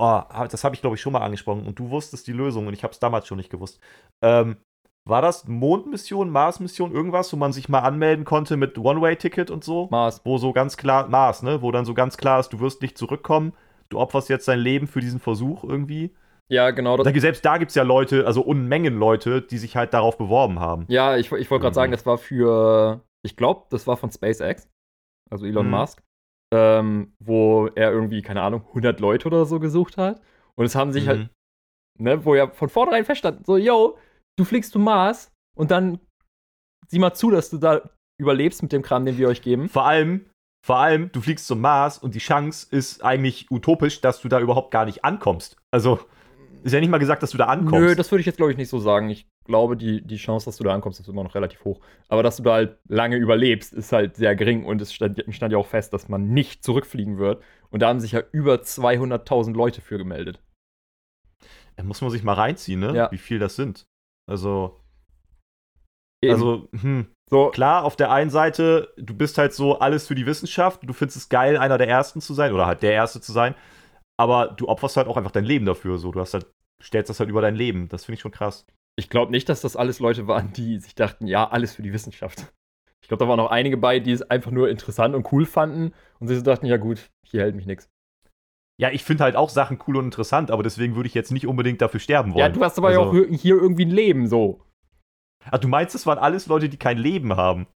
oh, das habe ich glaube ich schon mal angesprochen und du wusstest die Lösung und ich habe es damals schon nicht gewusst. Ähm, war das Mondmission, Mars-Mission, irgendwas, wo man sich mal anmelden konnte mit One-Way-Ticket und so?
Mars.
Wo so ganz klar, Mars, ne? Wo dann so ganz klar ist, du wirst nicht zurückkommen, du opferst jetzt dein Leben für diesen Versuch irgendwie.
Ja, genau.
Da, selbst da gibt es ja Leute, also Unmengen Leute, die sich halt darauf beworben haben.
Ja, ich, ich wollte gerade sagen, das war für, ich glaube, das war von SpaceX, also Elon mhm. Musk, ähm, wo er irgendwie, keine Ahnung, 100 Leute oder so gesucht hat. Und es haben sich halt, mhm. halt, ne, wo ja von vornherein feststand, so, yo, du fliegst zum Mars und dann sieh mal zu, dass du da überlebst mit dem Kram, den wir euch geben.
Vor allem, vor allem, du fliegst zum Mars und die Chance ist eigentlich utopisch, dass du da überhaupt gar nicht ankommst. Also, ist ja nicht mal gesagt, dass du da ankommst. Nö,
das würde ich jetzt, glaube ich, nicht so sagen. Ich glaube, die, die Chance, dass du da ankommst, ist immer noch relativ hoch. Aber dass du da halt lange überlebst, ist halt sehr gering. Und es stand, stand ja auch fest, dass man nicht zurückfliegen wird. Und da haben sich ja über 200.000 Leute für gemeldet.
Da muss man sich mal reinziehen, ne? Ja. Wie viel das sind. Also. Eben. Also, hm. So. Klar, auf der einen Seite, du bist halt so alles für die Wissenschaft, du findest es geil, einer der Ersten zu sein oder halt der Erste zu sein, aber du opferst halt auch einfach dein Leben dafür. So, du hast halt, stellst das halt über dein Leben. Das finde ich schon krass.
Ich glaube nicht, dass das alles Leute waren, die sich dachten, ja, alles für die Wissenschaft. Ich glaube, da waren auch einige bei, die es einfach nur interessant und cool fanden und sich so dachten, ja gut, hier hält mich nichts.
Ja, ich finde halt auch Sachen cool und interessant, aber deswegen würde ich jetzt nicht unbedingt dafür sterben wollen. Ja,
du hast aber also, ja auch hier irgendwie ein Leben so.
Ach, du meinst, das waren alles Leute, die kein Leben haben?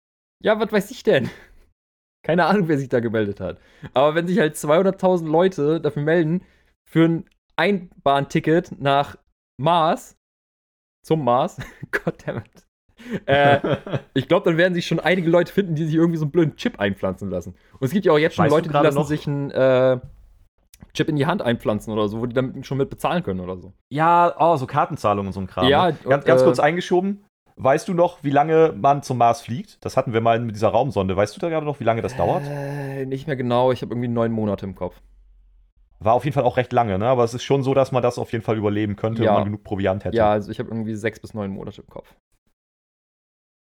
Ja, was weiß ich denn? Keine Ahnung, wer sich da gemeldet hat. Aber wenn sich halt 200.000 Leute dafür melden, für ein Einbahnticket nach Mars, zum Mars, goddammit, äh, ich glaube, dann werden sich schon einige Leute finden, die sich irgendwie so einen blöden Chip einpflanzen lassen. Und es gibt ja auch jetzt schon weißt Leute, die lassen noch? sich einen äh, Chip in die Hand einpflanzen oder so, wo die dann schon mit bezahlen können oder so.
Ja, oh, so Kartenzahlungen und so ein Kram.
Ja,
ne? ganz, ganz äh, kurz eingeschoben. Weißt du noch, wie lange man zum Mars fliegt? Das hatten wir mal mit dieser Raumsonde. Weißt du da gerade noch, wie lange das dauert?
Äh, nicht mehr genau. Ich habe irgendwie neun Monate im Kopf.
War auf jeden Fall auch recht lange, ne? Aber es ist schon so, dass man das auf jeden Fall überleben könnte, ja. wenn man genug Proviant hätte.
Ja, also ich habe irgendwie sechs bis neun Monate im Kopf.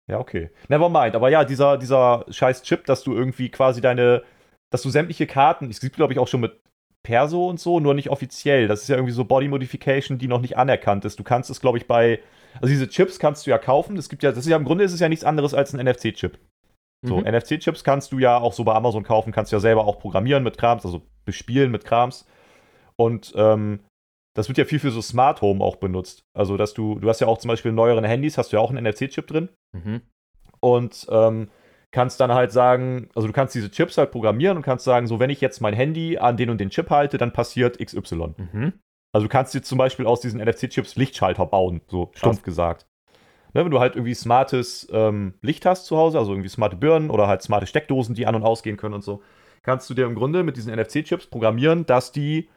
Ja, okay. Nevermind. Aber ja, dieser, dieser scheiß Chip, dass du irgendwie quasi deine, dass du sämtliche Karten, es gibt glaube ich auch schon mit Perso und so, nur nicht offiziell. Das ist ja irgendwie so Body Modification, die noch nicht anerkannt ist. Du kannst es, glaube ich, bei. Also diese Chips kannst du ja kaufen. Das gibt ja, das ist ja im Grunde ist es ja nichts anderes als ein NFC-Chip. So, mhm. NFC-Chips kannst du ja auch so bei Amazon kaufen, kannst du ja selber auch programmieren mit Krams, also bespielen mit Krams. Und ähm, das wird ja viel für so Smart Home auch benutzt. Also, dass du, du hast ja auch zum Beispiel in neueren Handys, hast du ja auch einen NFC-Chip drin. Mhm. Und ähm, kannst dann halt sagen, also du kannst diese Chips halt programmieren und kannst sagen, so wenn ich jetzt mein Handy an den und den Chip halte, dann passiert XY. Mhm. Also du kannst dir zum Beispiel aus diesen NFC-Chips Lichtschalter bauen, so stumpf Krass. gesagt. Ne, wenn du halt irgendwie smartes ähm, Licht hast zu Hause, also irgendwie smarte Birnen oder halt smarte Steckdosen, die an- und ausgehen können und so, kannst du dir im Grunde mit diesen NFC-Chips programmieren, dass die,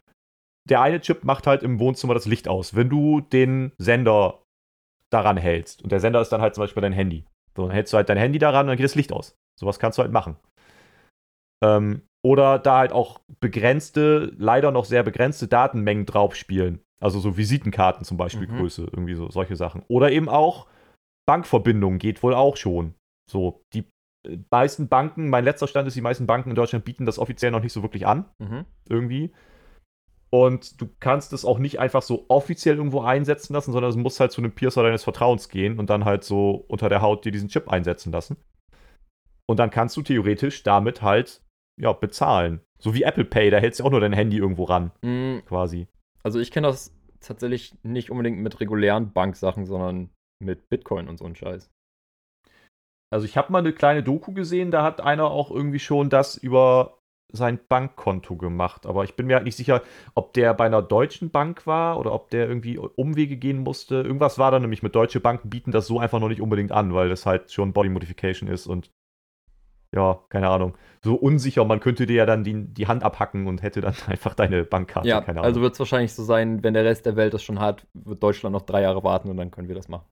der eine Chip macht halt im Wohnzimmer das Licht aus, wenn du den Sender daran hältst. Und der Sender ist dann halt zum Beispiel dein Handy. So, dann hältst du halt dein Handy daran und dann geht das Licht aus. Sowas kannst du halt machen. Ähm, oder da halt auch begrenzte, leider noch sehr begrenzte Datenmengen drauf spielen. Also so Visitenkarten zum Beispiel mhm. Größe, irgendwie so solche Sachen. Oder eben auch Bankverbindungen geht wohl auch schon. So, die äh, meisten Banken, mein letzter Stand ist, die meisten Banken in Deutschland bieten das offiziell noch nicht so wirklich an. Mhm. Irgendwie. Und du kannst es auch nicht einfach so offiziell irgendwo einsetzen lassen, sondern es muss halt zu einem Piercer deines Vertrauens gehen und dann halt so unter der Haut dir diesen Chip einsetzen lassen. Und dann kannst du theoretisch damit halt, ja, bezahlen. So wie Apple Pay, da hältst du auch nur dein Handy irgendwo ran. Mhm. Quasi.
Also ich kenne das tatsächlich nicht unbedingt mit regulären Banksachen, sondern mit Bitcoin und so ein Scheiß.
Also ich habe mal eine kleine Doku gesehen, da hat einer auch irgendwie schon das über sein Bankkonto gemacht, aber ich bin mir halt nicht sicher, ob der bei einer deutschen Bank war oder ob der irgendwie Umwege gehen musste. Irgendwas war da nämlich mit deutsche Banken bieten das so einfach noch nicht unbedingt an, weil das halt schon Body Modification ist und ja, keine Ahnung, so unsicher, man könnte dir ja dann die, die Hand abhacken und hätte dann einfach deine Bankkarte,
Ja, also wird es wahrscheinlich so sein, wenn der Rest der Welt das schon hat, wird Deutschland noch drei Jahre warten und dann können wir das machen.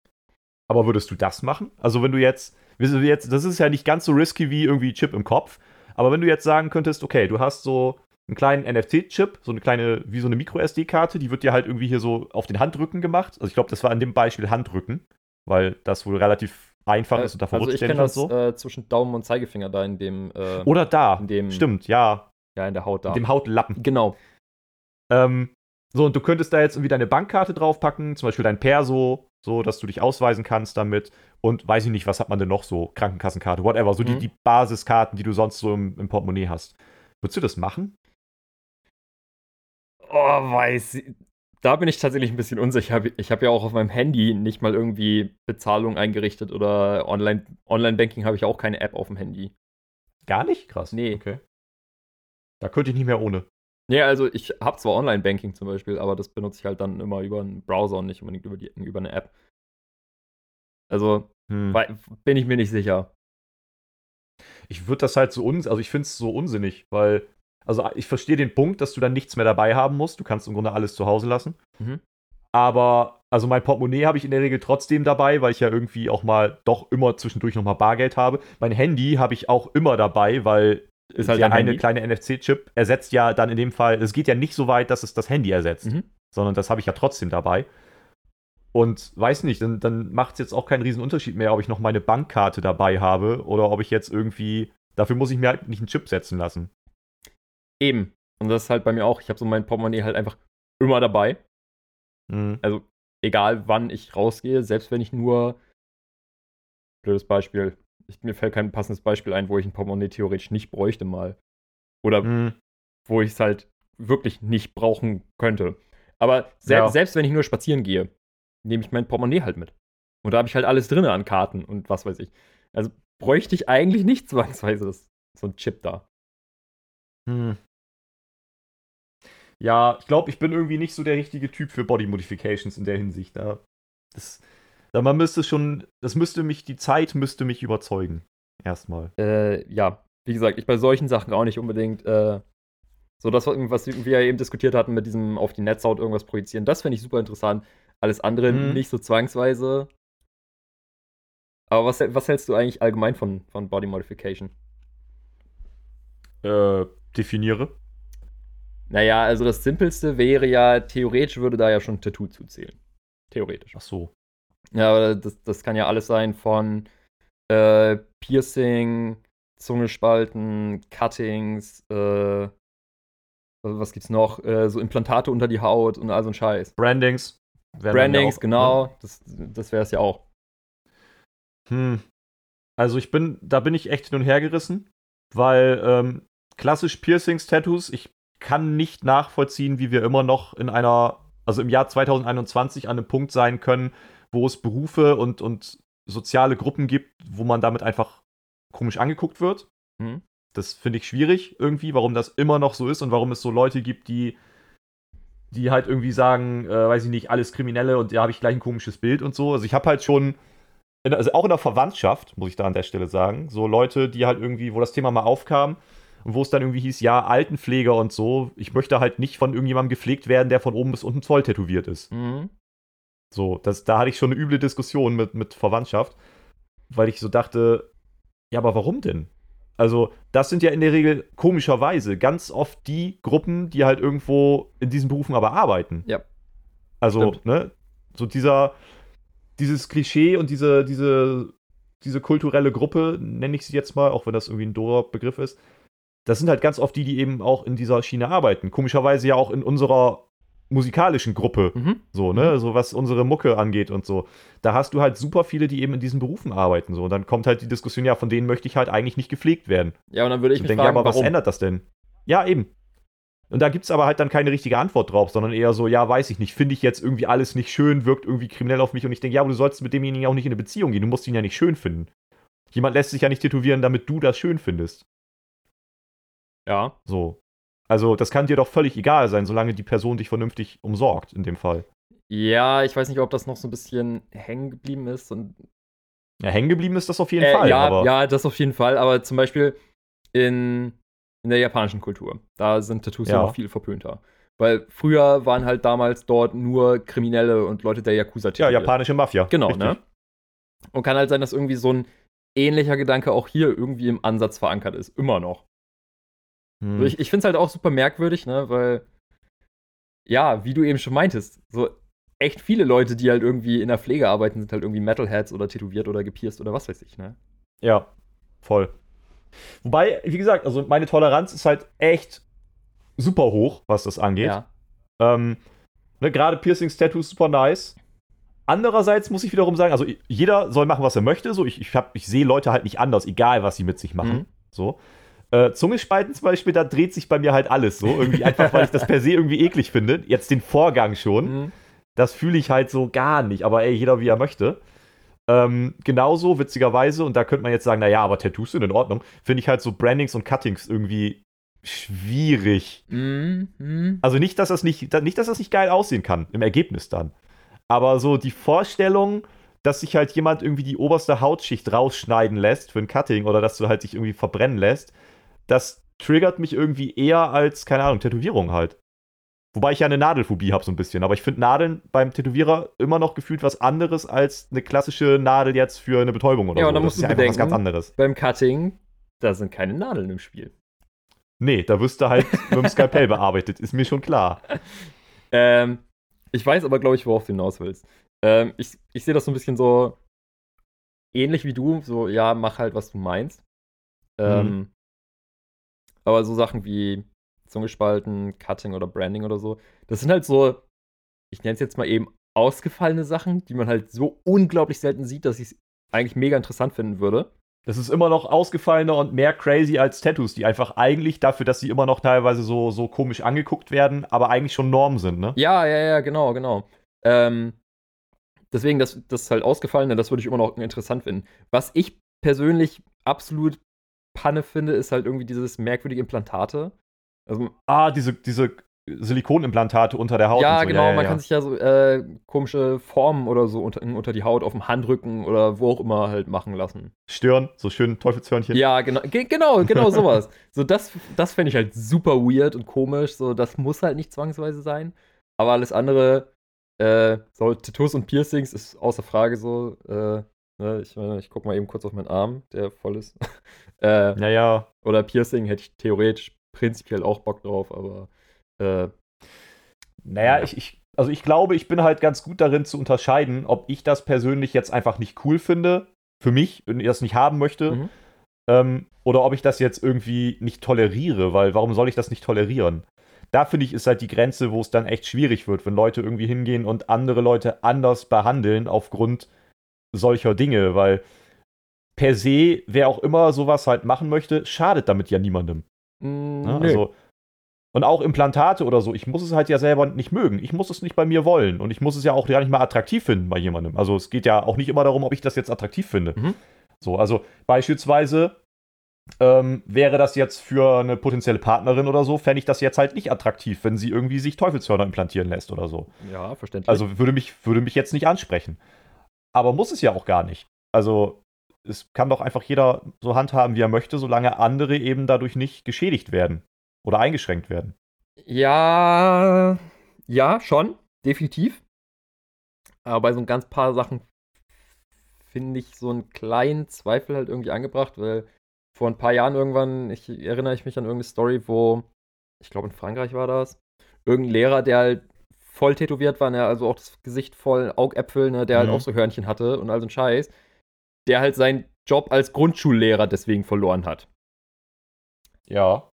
Aber würdest du das machen? Also wenn du jetzt, jetzt, das ist ja nicht ganz so risky wie irgendwie Chip im Kopf, aber wenn du jetzt sagen könntest, okay, du hast so einen kleinen NFC-Chip, so eine kleine, wie so eine Micro-SD-Karte, die wird dir halt irgendwie hier so auf den Handrücken gemacht. Also ich glaube, das war in dem Beispiel Handrücken, weil das wohl relativ einfach ist und davor
also
rutscht
ich das
so.
äh, zwischen Daumen und Zeigefinger da in dem, äh,
Oder da,
in dem-
stimmt, ja,
ja, in der Haut da.
in dem Hautlappen.
genau.
Ähm, so, und du könntest da jetzt irgendwie deine Bankkarte draufpacken, zum Beispiel dein Perso, so, dass du dich ausweisen kannst damit. Und weiß ich nicht, was hat man denn noch so? Krankenkassenkarte, whatever. So die,
Mhm.
die Basiskarten, die du sonst so im, im Portemonnaie hast. Würdest du das machen?
Oh, weiß. ich- Da bin ich tatsächlich ein bisschen unsicher. Ich habe ja auch auf meinem Handy nicht mal irgendwie Bezahlung eingerichtet oder Online- Online-Banking habe ich auch keine App auf dem Handy.
Gar nicht? Krass.
Nee.
Okay. Da könnte ich nicht mehr ohne.
Nee, also ich habe zwar Online-Banking zum Beispiel, aber das benutze ich halt dann immer über einen Browser und nicht unbedingt über, die, über eine App. Also
Hm.
wei- bin ich mir nicht sicher.
Ich würde das halt so uns, also ich finde es so unsinnig, weil, also ich verstehe den Punkt, dass du dann nichts mehr dabei haben musst. Du kannst im Grunde alles zu Hause lassen.
Mhm.
Aber, also mein Portemonnaie habe ich in der Regel trotzdem dabei, weil ich ja irgendwie auch mal doch immer zwischendurch nochmal Bargeld habe. Mein Handy habe ich auch immer dabei, weil
Ist halt
der eine
Handy.
kleine NFC-Chip ersetzt ja dann in dem Fall, es geht ja nicht so weit, dass es das Handy ersetzt,
Mhm.
sondern das habe ich ja trotzdem dabei. Und weiß nicht, dann, dann macht es jetzt auch keinen riesen Unterschied mehr, ob ich noch meine Bankkarte dabei habe oder ob ich jetzt irgendwie, dafür muss ich mir halt nicht einen Chip setzen lassen.
Eben. Und das ist halt bei mir auch. Ich habe so mein Portemonnaie halt einfach immer dabei.
Mhm.
Also egal wann ich rausgehe, selbst wenn ich nur. Blödes Beispiel. Ich, mir fällt kein passendes Beispiel ein, wo ich ein Portemonnaie theoretisch nicht bräuchte mal. Oder
Mhm.
wo ich es halt wirklich nicht brauchen könnte. Aber sel
Ja.
selbst wenn ich nur spazieren gehe, nehme ich mein Portemonnaie halt mit. Und da habe ich halt alles drin an Karten und was weiß ich. Also bräuchte ich eigentlich nicht zwangsweise das, so ein Chip da.
Hm. Ja, ich glaube, ich bin irgendwie nicht so der richtige Typ für Body Modifications in der Hinsicht. Da, das, da man müsste schon, das müsste mich, die Zeit müsste mich überzeugen. Erstmal.
Äh, ja, wie gesagt, ich bei solchen Sachen auch nicht unbedingt. Äh, so das, was wir ja eben diskutiert hatten mit diesem auf die Netzhaut irgendwas projizieren, das finde ich super interessant. Alles andere
Mhm.
nicht so zwangsweise. Aber was, was hältst du eigentlich allgemein von, von Body Modification?
Äh, definiere.
Naja, also das Simpelste wäre ja, theoretisch würde da ja schon ein Tattoo zuzählen. Theoretisch.
Ach so.
Ja, aber das, das kann ja alles sein von äh, Piercing, Zunge spalten, Cuttings, äh, was gibt's noch? Äh, so Implantate unter die Haut und all so ein Scheiß.
Brandings.
Brandings,
auch,
genau,
ne?
das, das wäre es ja auch.
Hm. Also ich bin, da bin ich echt hin und her gerissen, weil ähm, klassisch Piercings, Tattoos, ich kann nicht nachvollziehen, wie wir immer noch in einer, also im Jahr 2021 an einem Punkt sein können, wo es Berufe und, und soziale Gruppen gibt, wo man damit einfach komisch angeguckt wird.
Mhm.
Das finde ich schwierig irgendwie, warum das immer noch so ist und warum es so Leute gibt, die, die halt irgendwie sagen, äh, weiß ich nicht, alles Kriminelle und da habe ich gleich ein komisches Bild und so. Also ich habe halt schon, in, also auch in der Verwandtschaft, muss ich da an der Stelle sagen, so Leute, die halt irgendwie, wo das Thema mal aufkam und wo es dann irgendwie hieß, ja, Altenpfleger und so, ich möchte halt nicht von irgendjemandem gepflegt werden, der von oben bis unten voll tätowiert ist.
Mhm.
So, das, da hatte ich schon eine üble Diskussion mit, mit Verwandtschaft, weil ich so dachte, ja, aber warum denn? Also, das sind ja in der Regel komischerweise ganz oft die Gruppen, die halt irgendwo in diesen Berufen aber arbeiten.
Ja.
Also,
Stimmt.
ne, so dieser, dieses Klischee und diese, diese, diese kulturelle Gruppe, nenne ich sie jetzt mal, auch wenn das irgendwie ein doofer Begriff ist, das sind halt ganz oft die, die eben auch in dieser Schiene arbeiten. Komischerweise ja auch in unserer musikalischen Gruppe.
Mhm.
So, ne, so was unsere Mucke angeht und so. Da hast du halt super viele, die eben in diesen Berufen arbeiten. So. Und dann kommt halt die Diskussion, ja, von denen möchte ich halt eigentlich nicht gepflegt werden.
Ja, und dann würde ich
Ich
mich
denke,
fragen,
ja, aber was
warum?
ändert das denn? Ja, eben. Und da gibt es aber halt dann keine richtige Antwort drauf, sondern eher so, ja, weiß ich nicht, finde ich jetzt irgendwie alles nicht schön, wirkt irgendwie kriminell auf mich und ich denke, ja, aber du sollst mit demjenigen auch nicht in eine Beziehung gehen, du musst ihn ja nicht schön finden. Jemand lässt sich ja nicht tätowieren, damit du das schön findest.
Ja.
So. Also, das kann dir doch völlig egal sein, solange die Person dich vernünftig umsorgt, in dem Fall.
Ja, ich weiß nicht, ob das noch so ein bisschen hängen geblieben ist. Und,
Ja, hängen geblieben ist das auf jeden
äh,
Fall.
ja, ja, das auf jeden Fall. Aber zum Beispiel in, in der japanischen Kultur, da sind Tattoos ja
Ja.
noch viel verpönter. Weil früher waren halt damals dort nur Kriminelle und Leute der Yakuza
ja,
tätowiert.
japanische Mafia.
Genau,
Richtig.
ne? Und kann halt sein, dass irgendwie so ein ähnlicher Gedanke auch hier irgendwie im Ansatz verankert ist. Immer noch.
Hm.
Also ich ich finde es halt auch super merkwürdig, ne? Weil, ja, wie du eben schon meintest, so echt viele Leute, die halt irgendwie in der Pflege arbeiten, sind halt irgendwie Metalheads oder tätowiert oder gepierst oder was weiß ich, ne?
Ja, voll. Wobei, wie gesagt, also meine Toleranz ist halt echt super hoch, was das angeht.
Ja.
Ähm, ne, Gerade Piercings, Tattoos, super nice. Andererseits muss ich wiederum sagen, also jeder soll machen, was er möchte. So, ich, ich, hab- ich sehe Leute halt nicht anders, egal was sie mit sich machen.
Mhm.
So. Äh, Zungespalten zum Beispiel, da dreht sich bei mir halt alles so. Irgendwie einfach, weil ich das per se irgendwie eklig finde. Jetzt den Vorgang schon.
Mhm.
Das fühle ich halt so gar nicht. Aber ey, jeder wie er möchte. Ähm, genauso, witzigerweise, und da könnte man jetzt sagen, naja, aber Tattoos sind in Ordnung, finde ich halt so Brandings und Cuttings irgendwie schwierig.
Mhm. Mhm.
Also nicht, dass das nicht, nicht, dass das nicht geil aussehen kann, im Ergebnis dann. Aber so die Vorstellung, dass sich halt jemand irgendwie die oberste Hautschicht rausschneiden lässt für ein Cutting oder dass du halt dich irgendwie verbrennen lässt, das triggert mich irgendwie eher als, keine Ahnung, Tätowierung halt. Wobei ich ja eine Nadelphobie habe so ein bisschen. Aber ich finde Nadeln beim Tätowierer immer noch gefühlt was anderes als eine klassische Nadel jetzt für eine Betäubung oder
Ja,
so.
und dann musst du
ja einfach was
bedenken-
ganz anderes.
Beim Cutting, da sind keine Nadeln im Spiel.
Nee, da wirst du halt mit dem Skalpell bearbeitet, ist mir schon klar.
Ähm, ich weiß aber, glaube ich, worauf du hinaus willst. Ähm, ich ich sehe das so ein bisschen so ähnlich wie du, so, ja, mach halt, was du meinst. Ähm, Aber so Sachen wie Zungespalten, Cutting oder Branding oder so, das sind halt so, ich nenne es jetzt mal eben ausgefallene Sachen, die man halt so unglaublich selten sieht, dass ich es eigentlich mega interessant finden würde.
Das ist immer noch ausgefallener und mehr crazy als Tattoos, die einfach eigentlich dafür, dass sie immer noch teilweise so, so komisch angeguckt werden, aber eigentlich schon Norm sind, ne?
Ja, ja, ja, genau, genau. Ähm, deswegen, das, das ist halt ausgefallen, das würde ich immer noch interessant finden. Was ich persönlich absolut Panne finde, ist halt irgendwie dieses merkwürdige Implantate. Also,
Ah, diese, diese Silikonimplantate unter der Haut.
ja,
so.
genau,
ja,
man
ja.
kann sich ja so äh, komische Formen oder so unter, unter die Haut auf dem Handrücken oder wo auch immer halt machen lassen.
Stirn, so schön Teufelshörnchen.
Ja, genau, ge genau, genau sowas. so, das, das fände ich halt super weird und komisch. So, das muss halt nicht zwangsweise sein. Aber alles andere, äh, so Tattoos und Piercings ist außer Frage so. Äh, ne, ich meine, ich guck mal eben kurz auf meinen Arm, der voll ist. äh,
Naja,
oder Piercing hätte ich theoretisch prinzipiell auch Bock drauf, aber äh,
naja,
Ja.
ich, ich, also ich glaube, ich bin halt ganz gut darin zu unterscheiden, ob ich das persönlich jetzt einfach nicht cool finde, für mich, und das nicht haben möchte,
Mhm.
ähm, oder ob ich das jetzt irgendwie nicht toleriere, weil warum soll ich das nicht tolerieren? Da finde ich, ist halt die Grenze, wo es dann echt schwierig wird, wenn Leute irgendwie hingehen und andere Leute anders behandeln aufgrund solcher Dinge, weil per se, wer auch immer sowas halt machen möchte, schadet damit ja niemandem.
mh,
Ne?
nö.
Also, und auch Implantate oder so, ich muss es halt ja selber nicht mögen. Ich muss es nicht bei mir wollen. Und ich muss es ja auch gar nicht mal attraktiv finden bei jemandem. Also es geht ja auch nicht immer darum, ob ich das jetzt attraktiv finde.
Mhm.
So, also beispielsweise ähm, wäre das jetzt für eine potenzielle Partnerin oder so, fände ich das jetzt halt nicht attraktiv, wenn sie irgendwie sich Teufelshörner implantieren lässt oder so.
ja, verständlich.
Also würde mich, würde mich jetzt nicht ansprechen. Aber muss es ja auch gar nicht. Also es kann doch einfach jeder so handhaben, wie er möchte, solange andere eben dadurch nicht geschädigt werden oder eingeschränkt werden.
Ja, ja, schon, definitiv. Aber bei so ein ganz paar Sachen finde ich so einen kleinen Zweifel halt irgendwie angebracht, weil vor ein paar Jahren irgendwann, ich erinnere ich mich an irgendeine Story, wo, ich glaube in Frankreich war das, irgendein Lehrer, der halt voll tätowiert war, ne, also auch das Gesicht voll Augäpfel, ne, der halt
Mhm.
auch so Hörnchen hatte und all so ein Scheiß, der halt seinen Job als Grundschullehrer deswegen verloren hat.
Ja.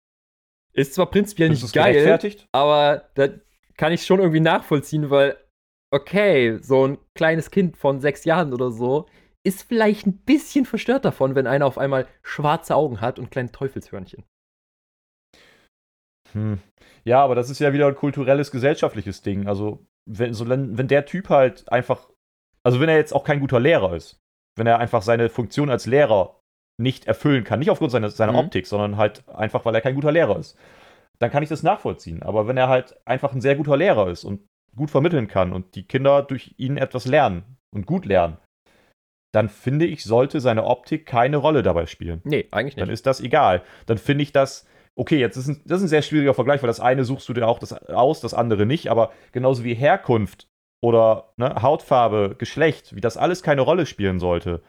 Ist zwar prinzipiell
Ist
nicht geil, aber da kann ich schon irgendwie nachvollziehen, weil, okay, so ein kleines Kind von sechs Jahren oder so ist vielleicht ein bisschen verstört davon, wenn einer auf einmal schwarze Augen hat und kleine Teufelshörnchen.
Hm. Ja, aber das ist ja wieder ein kulturelles, gesellschaftliches Ding. Also, wenn, so, wenn, wenn der Typ halt einfach, also wenn er jetzt auch kein guter Lehrer ist, wenn er einfach seine Funktion als Lehrer nicht erfüllen kann. Nicht aufgrund seiner, seiner
Mhm.
Optik, sondern halt einfach, weil er kein guter Lehrer ist. Dann kann ich das nachvollziehen. Aber wenn er halt einfach ein sehr guter Lehrer ist und gut vermitteln kann und die Kinder durch ihn etwas lernen und gut lernen, dann finde ich, sollte seine Optik keine Rolle dabei spielen.
Nee, eigentlich
Dann
nicht.
ist das egal. Dann finde ich das, okay, jetzt ist ein, das ist ein sehr schwieriger Vergleich, weil das eine suchst du dir auch das aus, das andere nicht, aber genauso wie Herkunft oder ne, Hautfarbe, Geschlecht, wie das alles keine Rolle spielen sollte.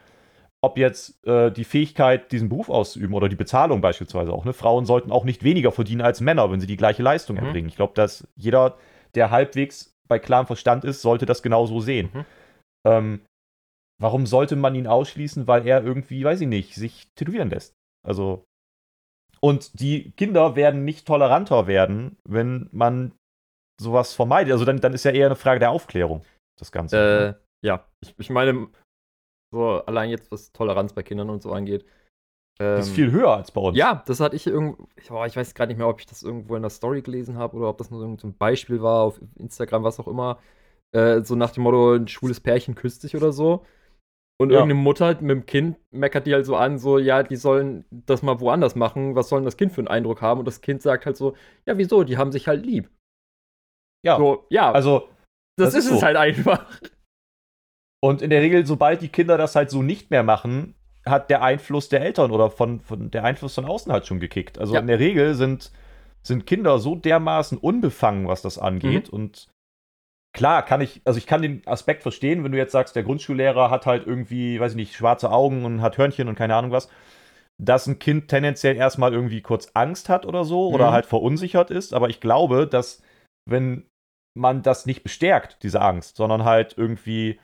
Ob jetzt äh, die Fähigkeit, diesen Beruf auszuüben oder die Bezahlung beispielsweise auch. Ne? Frauen sollten auch nicht weniger verdienen als Männer, wenn sie die gleiche Leistung
Mhm.
erbringen. Ich glaube, dass jeder, der halbwegs bei klarem Verstand ist, sollte das genauso sehen.
Mhm.
Ähm, warum sollte man ihn ausschließen, weil er irgendwie, weiß ich nicht, sich tätowieren lässt? Also. Und die Kinder werden nicht toleranter werden, wenn man sowas vermeidet. Also dann, dann ist ja eher eine Frage der Aufklärung, das Ganze. ne?
Äh, ja, ich, ich meine, so allein jetzt, was Toleranz bei Kindern und so angeht. Ähm,
ist viel höher als bei uns.
Ja, das hatte ich irgendwo. Ich, ich weiß gerade nicht mehr, ob ich das irgendwo in der Story gelesen habe oder ob das nur irgendein Beispiel war auf Instagram, was auch immer. Äh, so nach dem Motto, ein schwules Pärchen küsst sich oder so. Und
Ja.
irgendeine Mutter mit dem Kind meckert die halt so an, so, ja, die sollen das mal woanders machen. Was soll das Kind für einen Eindruck haben? Und das Kind sagt halt so, ja, wieso? Die haben sich halt lieb.
Ja.
So, ja,
Also,
das,
das
ist
ist
es
so.
halt einfach.
und in der Regel, sobald die Kinder das halt so nicht mehr machen, hat der Einfluss der Eltern oder von, von der Einfluss von außen halt schon gekickt. Also
Ja.
in der Regel sind, sind Kinder so dermaßen unbefangen, was das
Mhm.
angeht. Und klar kann ich, also ich kann den Aspekt verstehen, wenn du jetzt sagst, der Grundschullehrer hat halt irgendwie, weiß ich nicht, schwarze Augen und hat Hörnchen und keine Ahnung was, dass ein Kind tendenziell erstmal irgendwie kurz Angst hat oder so oder
Mhm.
halt verunsichert ist. Aber ich glaube, dass wenn man das nicht bestärkt, diese Angst, sondern halt irgendwie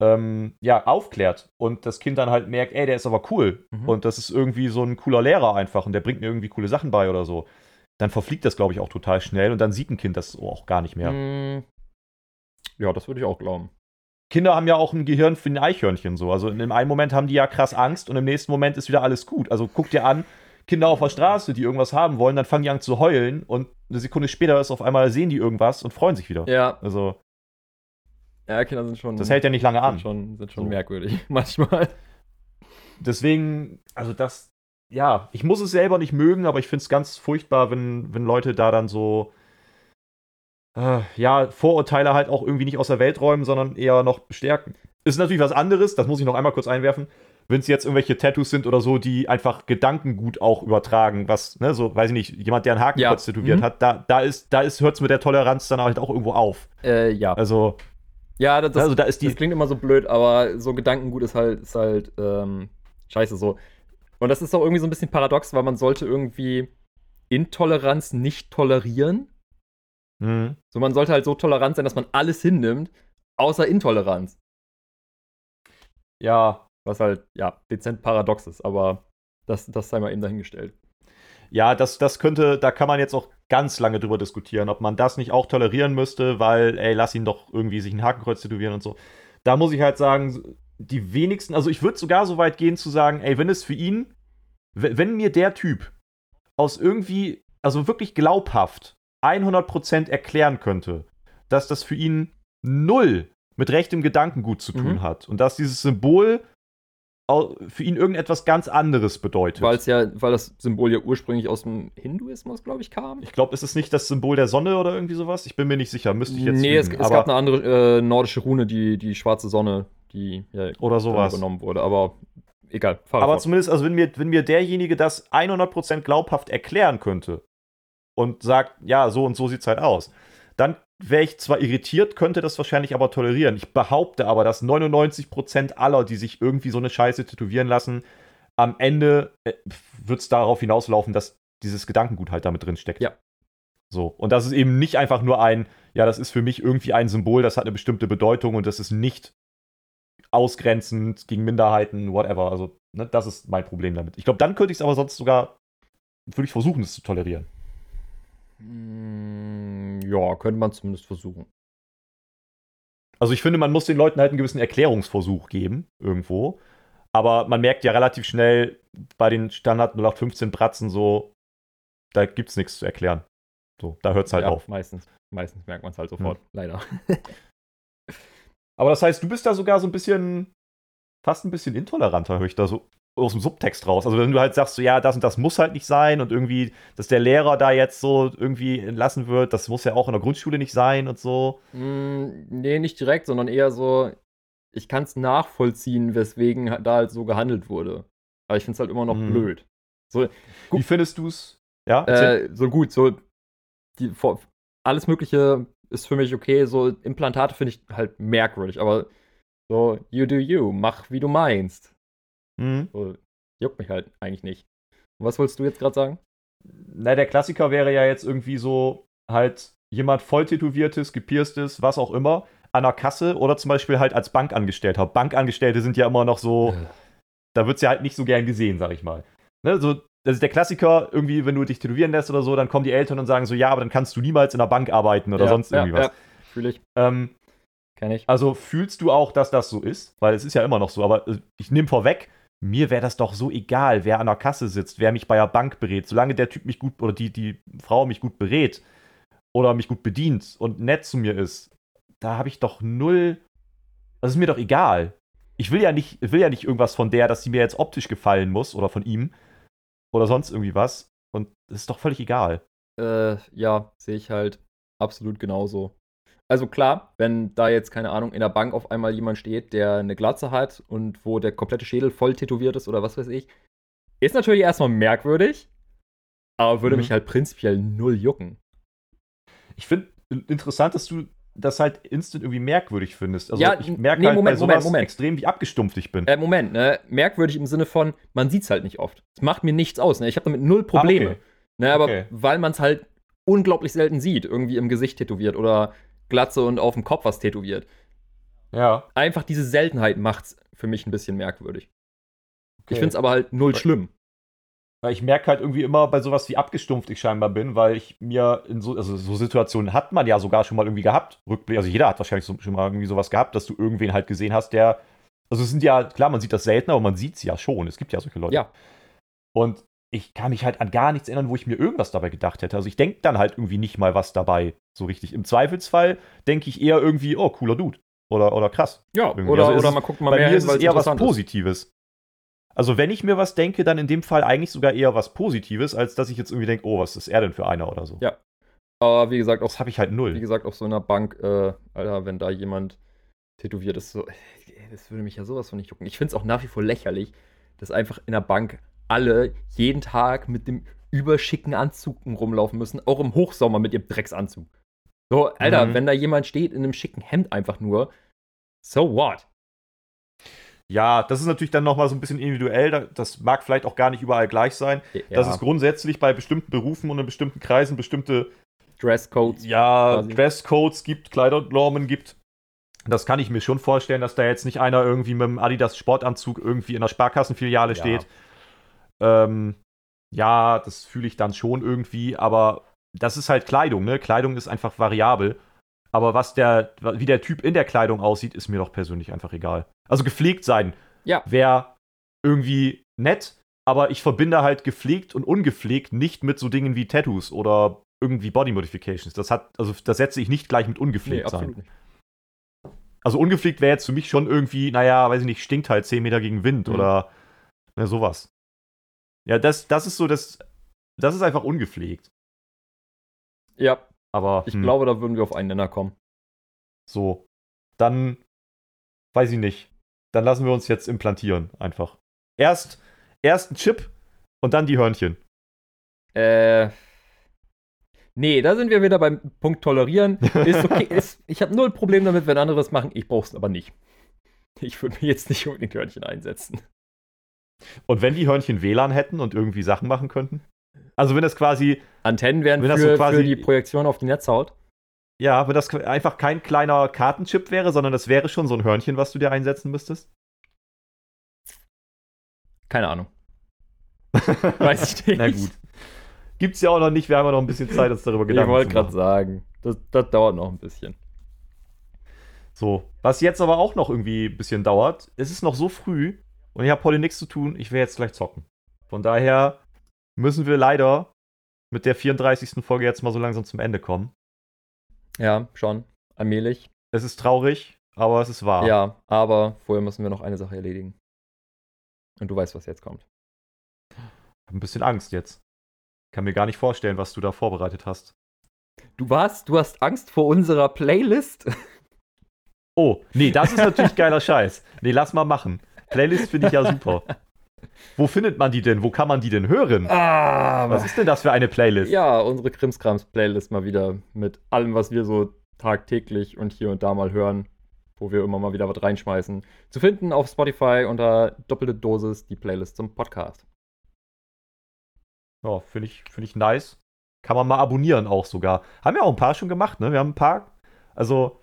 ähm, ja, aufklärt und das Kind dann halt merkt, ey, der ist aber cool
Mhm.
und das ist irgendwie so ein cooler Lehrer einfach und der bringt mir irgendwie coole Sachen bei oder so, dann verfliegt das, glaube ich, auch total schnell und dann sieht ein Kind das auch gar nicht mehr.
Ja, das würde ich auch glauben.
Kinder haben ja auch ein Gehirn für ein Eichhörnchen so. Also in dem einen Moment haben die ja krass Angst und im nächsten Moment ist wieder alles gut. Also guck dir an, Kinder auf der Straße, die irgendwas haben wollen, dann fangen die an zu heulen und eine Sekunde später ist auf einmal sehen die irgendwas und freuen sich wieder.
Ja,
Also
ja, Kinder sind schon,
das hält ja nicht lange
sind
an.
schon, sind schon
So.
merkwürdig manchmal.
Deswegen, also das, ja, ich muss es selber nicht mögen, aber ich finde es ganz furchtbar, wenn, wenn Leute da dann so, äh, ja, Vorurteile halt auch irgendwie nicht aus der Welt räumen, sondern eher noch bestärken. Ist natürlich was anderes, das muss ich noch einmal kurz einwerfen. Wenn es jetzt irgendwelche Tattoos sind oder so, die einfach Gedankengut auch übertragen, was, ne, so, weiß ich nicht, jemand, der einen Hakenkreuz
Ja.
tätowiert
Mhm.
hat, da, da ist, da ist, hört es mit der Toleranz dann halt auch irgendwo auf.
Äh, ja.
Also,
Ja, das,
also da ist
das
die,
klingt immer so blöd, aber so Gedankengut ist halt, ist halt ähm, scheiße so. Und das ist auch irgendwie so ein bisschen paradox, weil man sollte irgendwie Intoleranz nicht tolerieren.
Mhm.
So, man sollte halt so tolerant sein, dass man alles hinnimmt, außer Intoleranz.
ja,
Was halt, ja, dezent paradox ist, aber das, das sei mal eben dahingestellt.
Ja, das, das könnte, da kann man jetzt auch ganz lange drüber diskutieren, ob man das nicht auch tolerieren müsste, weil, ey, lass ihn doch irgendwie sich ein Hakenkreuz tätowieren und so. Da muss ich halt sagen, die wenigsten, also ich würde sogar so weit gehen zu sagen, ey, wenn es für ihn, wenn mir der Typ aus irgendwie, also wirklich glaubhaft 100% erklären könnte, dass das für ihn null mit rechtem Gedankengut zu tun
Mhm.
hat und dass dieses Symbol für ihn irgendetwas ganz anderes bedeutet.
Weil es ja, weil das Symbol ja ursprünglich aus dem Hinduismus, glaube ich, kam.
Ich glaube, ist es nicht das Symbol der Sonne oder irgendwie sowas? Ich bin mir nicht sicher, müsste ich jetzt
nee, es,
lügen,
es
aber,
gab eine andere äh, nordische Rune, die, die schwarze Sonne, die ja
oder sowas.
übernommen wurde. Aber egal, fahr
Aber
fort.
zumindest, also wenn mir, wenn mir derjenige das 100% glaubhaft erklären könnte und sagt, ja, so und so sieht's halt aus, dann wäre ich zwar irritiert, könnte das wahrscheinlich aber tolerieren. Ich behaupte aber, dass 99% aller, die sich irgendwie so eine Scheiße tätowieren lassen, am Ende äh, wird es darauf hinauslaufen, dass dieses Gedankengut halt damit drin steckt.
Ja.
So. Und das ist eben nicht einfach nur ein, ja, das ist für mich irgendwie ein Symbol, das hat eine bestimmte Bedeutung und das ist nicht ausgrenzend gegen Minderheiten, whatever. Also, ne, das ist mein Problem damit. Ich glaube, dann könnte ich es aber sonst sogar, würde ich versuchen, es zu tolerieren.
Mm, ja, könnte man zumindest versuchen.
Also, ich finde, man muss den Leuten halt einen gewissen Erklärungsversuch geben, irgendwo. Aber man merkt ja relativ schnell bei den Standard 0815 Bratzen so, da gibt es nichts zu erklären. So, da hört es halt
ja,
auf.
Meistens, meistens merkt man es halt sofort, leider.
Aber das heißt, du bist da sogar so ein bisschen, fast ein bisschen intoleranter, höre ich da so aus dem Subtext raus. Also wenn du halt sagst, so ja, das und das muss halt nicht sein und irgendwie, dass der Lehrer da jetzt so irgendwie entlassen wird, das muss ja auch in der Grundschule nicht sein und so.
Mm, nee, nicht direkt, sondern eher so, ich kann es nachvollziehen, weswegen da halt so gehandelt wurde. Aber ich finde es halt immer noch
Mhm.
blöd. So,
Wie findest du es? Ja,
äh, so gut, so die, vor- alles Mögliche ist für mich okay. So Implantate finde ich halt merkwürdig, aber so, you do you, mach wie du meinst.
Mhm.
So, juckt mich halt eigentlich nicht. Und was wolltest du jetzt gerade sagen?
Na, der Klassiker wäre ja jetzt irgendwie so halt jemand voll tätowiertes, gepierstes, was auch immer, an der Kasse oder zum Beispiel halt als Bankangestellter. Bankangestellte sind ja immer noch so, da wird es ja halt nicht so gern gesehen, sag ich mal. Ne, so, das ist der Klassiker, irgendwie, wenn du dich tätowieren lässt oder so, dann kommen die Eltern und sagen so, ja, aber dann kannst du niemals in der Bank arbeiten oder
Ja,
sonst
ja,
irgendwie was.
Ja, fühle ich,
Ähm,
kenne ich.
also fühlst du auch, dass das so ist? Weil es ist ja immer noch so, aber äh, ich nehme vorweg, mir wäre das doch so egal, wer an der Kasse sitzt, wer mich bei der Bank berät. Solange der Typ mich gut oder die, die Frau mich gut berät oder mich gut bedient und nett zu mir ist, da habe ich doch null. Das ist mir doch egal. Ich will ja nicht, ich will ja nicht irgendwas von der, dass sie mir jetzt optisch gefallen muss oder von ihm oder sonst irgendwie was. Und das ist doch völlig egal.
Äh, ja, sehe ich halt absolut genauso. Also klar, wenn da jetzt, keine Ahnung, in der Bank auf einmal jemand steht, der eine Glatze hat und wo der komplette Schädel voll tätowiert ist oder was weiß ich, ist natürlich erstmal merkwürdig, aber würde
Mhm.
mich halt prinzipiell null jucken.
Ich finde interessant, dass du das halt instant irgendwie merkwürdig findest. Also
Ja,
ich merke
nee,
halt
Moment,
bei sowas
Moment, Moment.
extrem, wie abgestumpft ich bin.
Äh, Moment, ne? Merkwürdig im Sinne von, man sieht's halt nicht oft. Es macht mir nichts aus, ne? Ich habe damit null Probleme.
Ah, okay.
Ne, aber
Okay.
weil man es halt unglaublich selten sieht, irgendwie im Gesicht tätowiert oder Glatze und auf dem Kopf was tätowiert.
Ja.
Einfach diese Seltenheit macht's für mich ein bisschen merkwürdig.
Okay.
Ich finde es aber halt null schlimm.
Weil ich merke halt irgendwie immer bei sowas, wie abgestumpft ich scheinbar bin, weil ich mir in so, also so Situationen hat man ja sogar schon mal irgendwie gehabt. Rückblick, also jeder hat wahrscheinlich so, schon mal irgendwie sowas gehabt, dass du irgendwen halt gesehen hast, der. Also es sind ja, klar, man sieht das seltener, aber man sieht es ja schon. Es gibt ja solche Leute.
Ja.
Und ich kann mich halt an gar nichts erinnern, wo ich mir irgendwas dabei gedacht hätte. Also ich denke dann halt irgendwie nicht mal was dabei, so richtig. Im Zweifelsfall denke ich eher irgendwie, oh, cooler Dude. Oder, oder krass.
Ja,
Irgendwie.
oder,
Also
oder
ist-
man guckt mal
Bei
mehr
mir
hin,
ist es eher was
interessant ist.
Positives. Also wenn ich mir was denke, dann in dem Fall eigentlich sogar eher was Positives, als dass ich jetzt irgendwie denke, oh, was ist er denn für einer oder so.
Ja. Aber wie gesagt, auch,
Das habe ich halt
wie
null.
gesagt, auf so einer Bank, äh, Alter, wenn da jemand tätowiert ist, so, das würde mich ja sowas von nicht jucken. Ich finde es auch nach wie vor lächerlich, dass einfach in der Bank alle jeden Tag mit dem überschicken Anzug rumlaufen müssen, auch im Hochsommer mit ihrem Drecksanzug. So, Alter,
Mhm.
wenn da jemand steht in einem schicken Hemd einfach nur, so what?
Ja, das ist natürlich dann nochmal so ein bisschen individuell. da- Das mag vielleicht auch gar nicht überall gleich sein.
Ja,
Dass es grundsätzlich bei bestimmten Berufen und in bestimmten Kreisen bestimmte
Dresscodes.
ja,
quasi.
Dresscodes gibt, Kleidernormen gibt. Das kann ich mir schon vorstellen, dass da jetzt nicht einer irgendwie mit einem Adidas Sportanzug irgendwie in der Sparkassenfiliale
Ja.
steht. Ähm, ja, das fühle ich dann schon irgendwie, aber das ist halt Kleidung, ne? Kleidung ist einfach variabel. Aber was der, wie der Typ in der Kleidung aussieht, ist mir doch persönlich einfach egal. Also gepflegt sein
Ja.
wäre irgendwie nett, aber ich verbinde halt gepflegt und ungepflegt nicht mit so Dingen wie Tattoos oder irgendwie Body Modifications. Das hat, also das setze ich nicht gleich mit
Nee,
ungepflegt sein.
absolut nicht.
Also ungepflegt wäre jetzt für mich schon irgendwie, naja, weiß ich nicht, stinkt halt 10 Meter gegen Wind
Mhm.
oder ne, sowas. Ja, das, das ist so das, das ist einfach ungepflegt.
Ja,
Aber
ich
hm,
glaube, da würden wir auf einen Nenner kommen.
so, dann weiß ich nicht. Dann lassen wir uns jetzt implantieren einfach. Erst, erst ein Chip und dann die Hörnchen.
Äh. Nee, da sind wir wieder beim Punkt tolerieren. Ist okay. ist, ich habe null Problem damit, wenn andere es machen. Ich brauch's aber nicht. Ich würde mir jetzt nicht unbedingt Hörnchen einsetzen.
Und wenn die Hörnchen WLAN hätten und irgendwie Sachen machen könnten? Also wenn das quasi,
Antennen wären
Wenn das
für,
so quasi-
für die Projektion auf die Netzhaut.
ja, wenn das einfach kein kleiner Kartenchip wäre, sondern das wäre schon so ein Hörnchen, was du dir einsetzen müsstest?
Keine Ahnung. Weiß ich nicht.
Na gut. Gibt's ja auch noch nicht, wir haben ja noch ein bisschen Zeit, uns darüber
Ich
Gedanken
wollte
zu
gerade
machen.
sagen, das, das dauert noch ein bisschen.
So, was jetzt aber auch noch irgendwie ein bisschen dauert, es ist noch so früh und ich habe heute nichts zu tun, ich will jetzt gleich zocken. Von daher müssen wir leider mit der 34. Folge jetzt mal so langsam zum Ende kommen.
Ja, schon. Allmählich.
Es ist traurig, aber es ist wahr.
Ja, aber vorher müssen wir noch eine Sache erledigen. Und du weißt, was jetzt kommt.
Ich habe ein bisschen Angst jetzt. Kann mir gar nicht vorstellen, was du da vorbereitet hast.
Du warst, du hast Angst vor unserer Playlist?
Oh, nee, das ist natürlich geiler Scheiß. Nee, lass mal machen. Playlist finde ich ja super. Wo findet man die denn? Wo kann man die denn hören?
Ah,
Was ist denn das für eine Playlist?
Ja, unsere Krimskrams-Playlist mal wieder mit allem, was wir so tagtäglich und hier und da mal hören, wo wir immer mal wieder was reinschmeißen. Zu finden auf Spotify unter doppelte Dosis die Playlist zum Podcast.
Ja, finde ich, find ich nice. Kann man mal abonnieren auch sogar. Haben wir auch ein paar schon gemacht, ne? Wir haben ein paar. Also,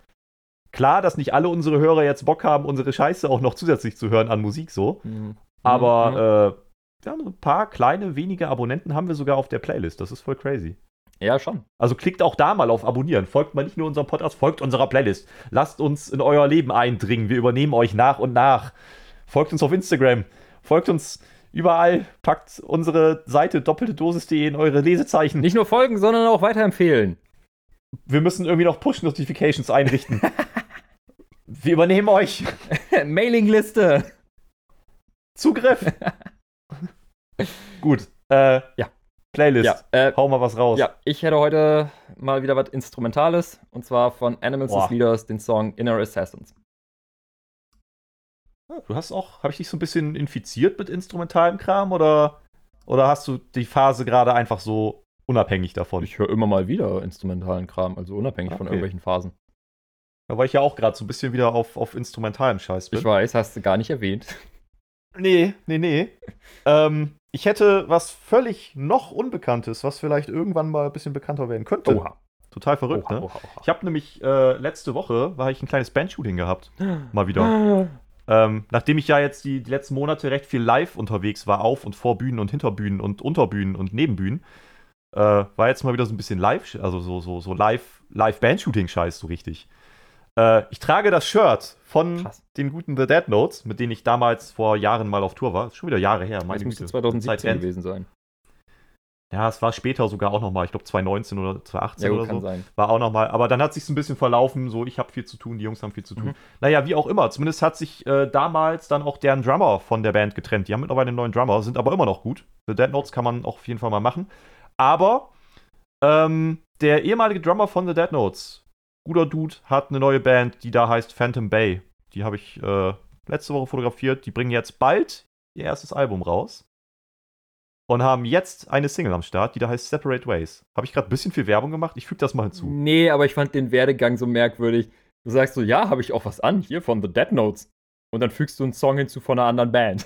klar, dass nicht alle unsere Hörer jetzt Bock haben, unsere Scheiße auch noch zusätzlich zu hören an Musik so.
Mhm.
Aber
Mhm.
äh, wir haben so ein paar kleine, wenige Abonnenten haben wir sogar auf der Playlist. Das ist voll crazy.
Ja, schon.
Also klickt auch da mal auf Abonnieren. Folgt mal nicht nur unserem Podcast, folgt unserer Playlist. Lasst uns in euer Leben eindringen. Wir übernehmen euch nach und nach. Folgt uns auf Instagram. Folgt uns überall. Packt unsere Seite doppelte Dosis.de in eure Lesezeichen.
Nicht nur folgen, sondern auch weiterempfehlen.
Wir müssen irgendwie noch Push-Notifications einrichten. Wir übernehmen euch.
Mailingliste.
Zugriff. Gut. Äh,
Ja.
Playlist.
Ja, äh,
Hau mal was raus.
ja, ich hätte heute mal wieder was Instrumentales. Und zwar von Animals
Boah.
as Leaders den Song Inner Assassins.
Du hast auch, habe ich dich so ein bisschen infiziert mit instrumentalem Kram oder, oder hast du die Phase gerade einfach so unabhängig davon?
Ich höre immer mal wieder instrumentalen Kram, also unabhängig von
Okay.
irgendwelchen Phasen.
Da war ich ja auch gerade so ein bisschen wieder auf, auf instrumentalem Scheiß bin.
Ich weiß, hast du gar nicht erwähnt.
Nee, nee, nee. ähm, ich hätte was völlig noch Unbekanntes, was vielleicht irgendwann mal ein bisschen bekannter werden könnte.
Oha.
Total verrückt, ne?
oha, oha.
Ich habe nämlich äh, letzte Woche war ich ein kleines Bandshooting gehabt. Mal wieder. Ähm, nachdem ich ja jetzt die, die letzten Monate recht viel live unterwegs war, auf und vor Bühnen und hinter Bühnen und unter Bühnen und neben Bühnen, äh, war jetzt mal wieder so ein bisschen live, also so, so, so live, live Bandshooting-Scheiß, so richtig. Äh, ich trage das Shirt von
Krass.
den guten The Dead Notes, mit denen ich damals vor Jahren mal auf Tour war. Ist schon wieder Jahre her.
Das
Meine
müsste
Güte.
2017
Zeit
gewesen sein.
Ja, es war später sogar auch nochmal. Ich glaube 2019 oder 2018
Ja,
oder
kann
so.
sein.
War auch nochmal, aber dann hat sich ein bisschen verlaufen, so ich habe viel zu tun, die Jungs haben viel zu tun.
Mhm.
Naja, wie auch immer, zumindest hat sich äh, damals dann auch deren Drummer von der Band getrennt. Die haben mittlerweile einen neuen Drummer, sind aber immer noch gut. The Dead Notes kann man auch auf jeden Fall mal machen. Aber ähm, der ehemalige Drummer von The Dead Notes, guter Dude, hat eine neue Band, die da heißt Phantom Bay. Die habe ich äh, letzte Woche fotografiert. Die bringen jetzt bald ihr erstes Album raus. Und haben jetzt eine Single am Start, die da heißt Separate Ways. Habe ich gerade ein bisschen viel Werbung gemacht? Ich füge das mal hinzu.
Nee, aber ich fand den Werdegang so merkwürdig. Du sagst so, ja, habe ich auch was an, hier von The Dead Notes. Und dann fügst du einen Song hinzu von einer anderen Band.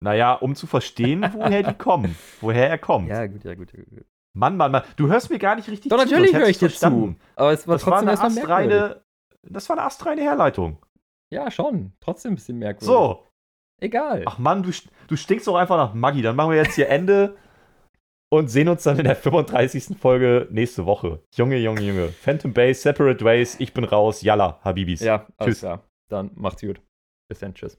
Naja, um zu verstehen, woher die kommen. Woher er kommt.
gut, ja, gut. Ja, gut.
Mann, Mann, Mann. Du hörst mir gar nicht richtig
Doch,
zu.
natürlich höre ich dir zu. Aber es war
Das war
trotzdem
eine
erstmal merkwürdig.
astreine, das war eine astreine Herleitung.
Ja, schon. Trotzdem ein bisschen merkwürdig.
So.
Egal.
Ach Mann, du, du stinkst doch einfach nach Maggi. Dann machen wir jetzt hier Ende und sehen uns dann in der 35. Folge nächste Woche. Junge, Junge, Junge. Phantom Base, Separate Ways, ich bin raus. Yalla, Habibis.
ja, alles
Tschüss.
klar. Dann macht's gut. Bis dann. Tschüss.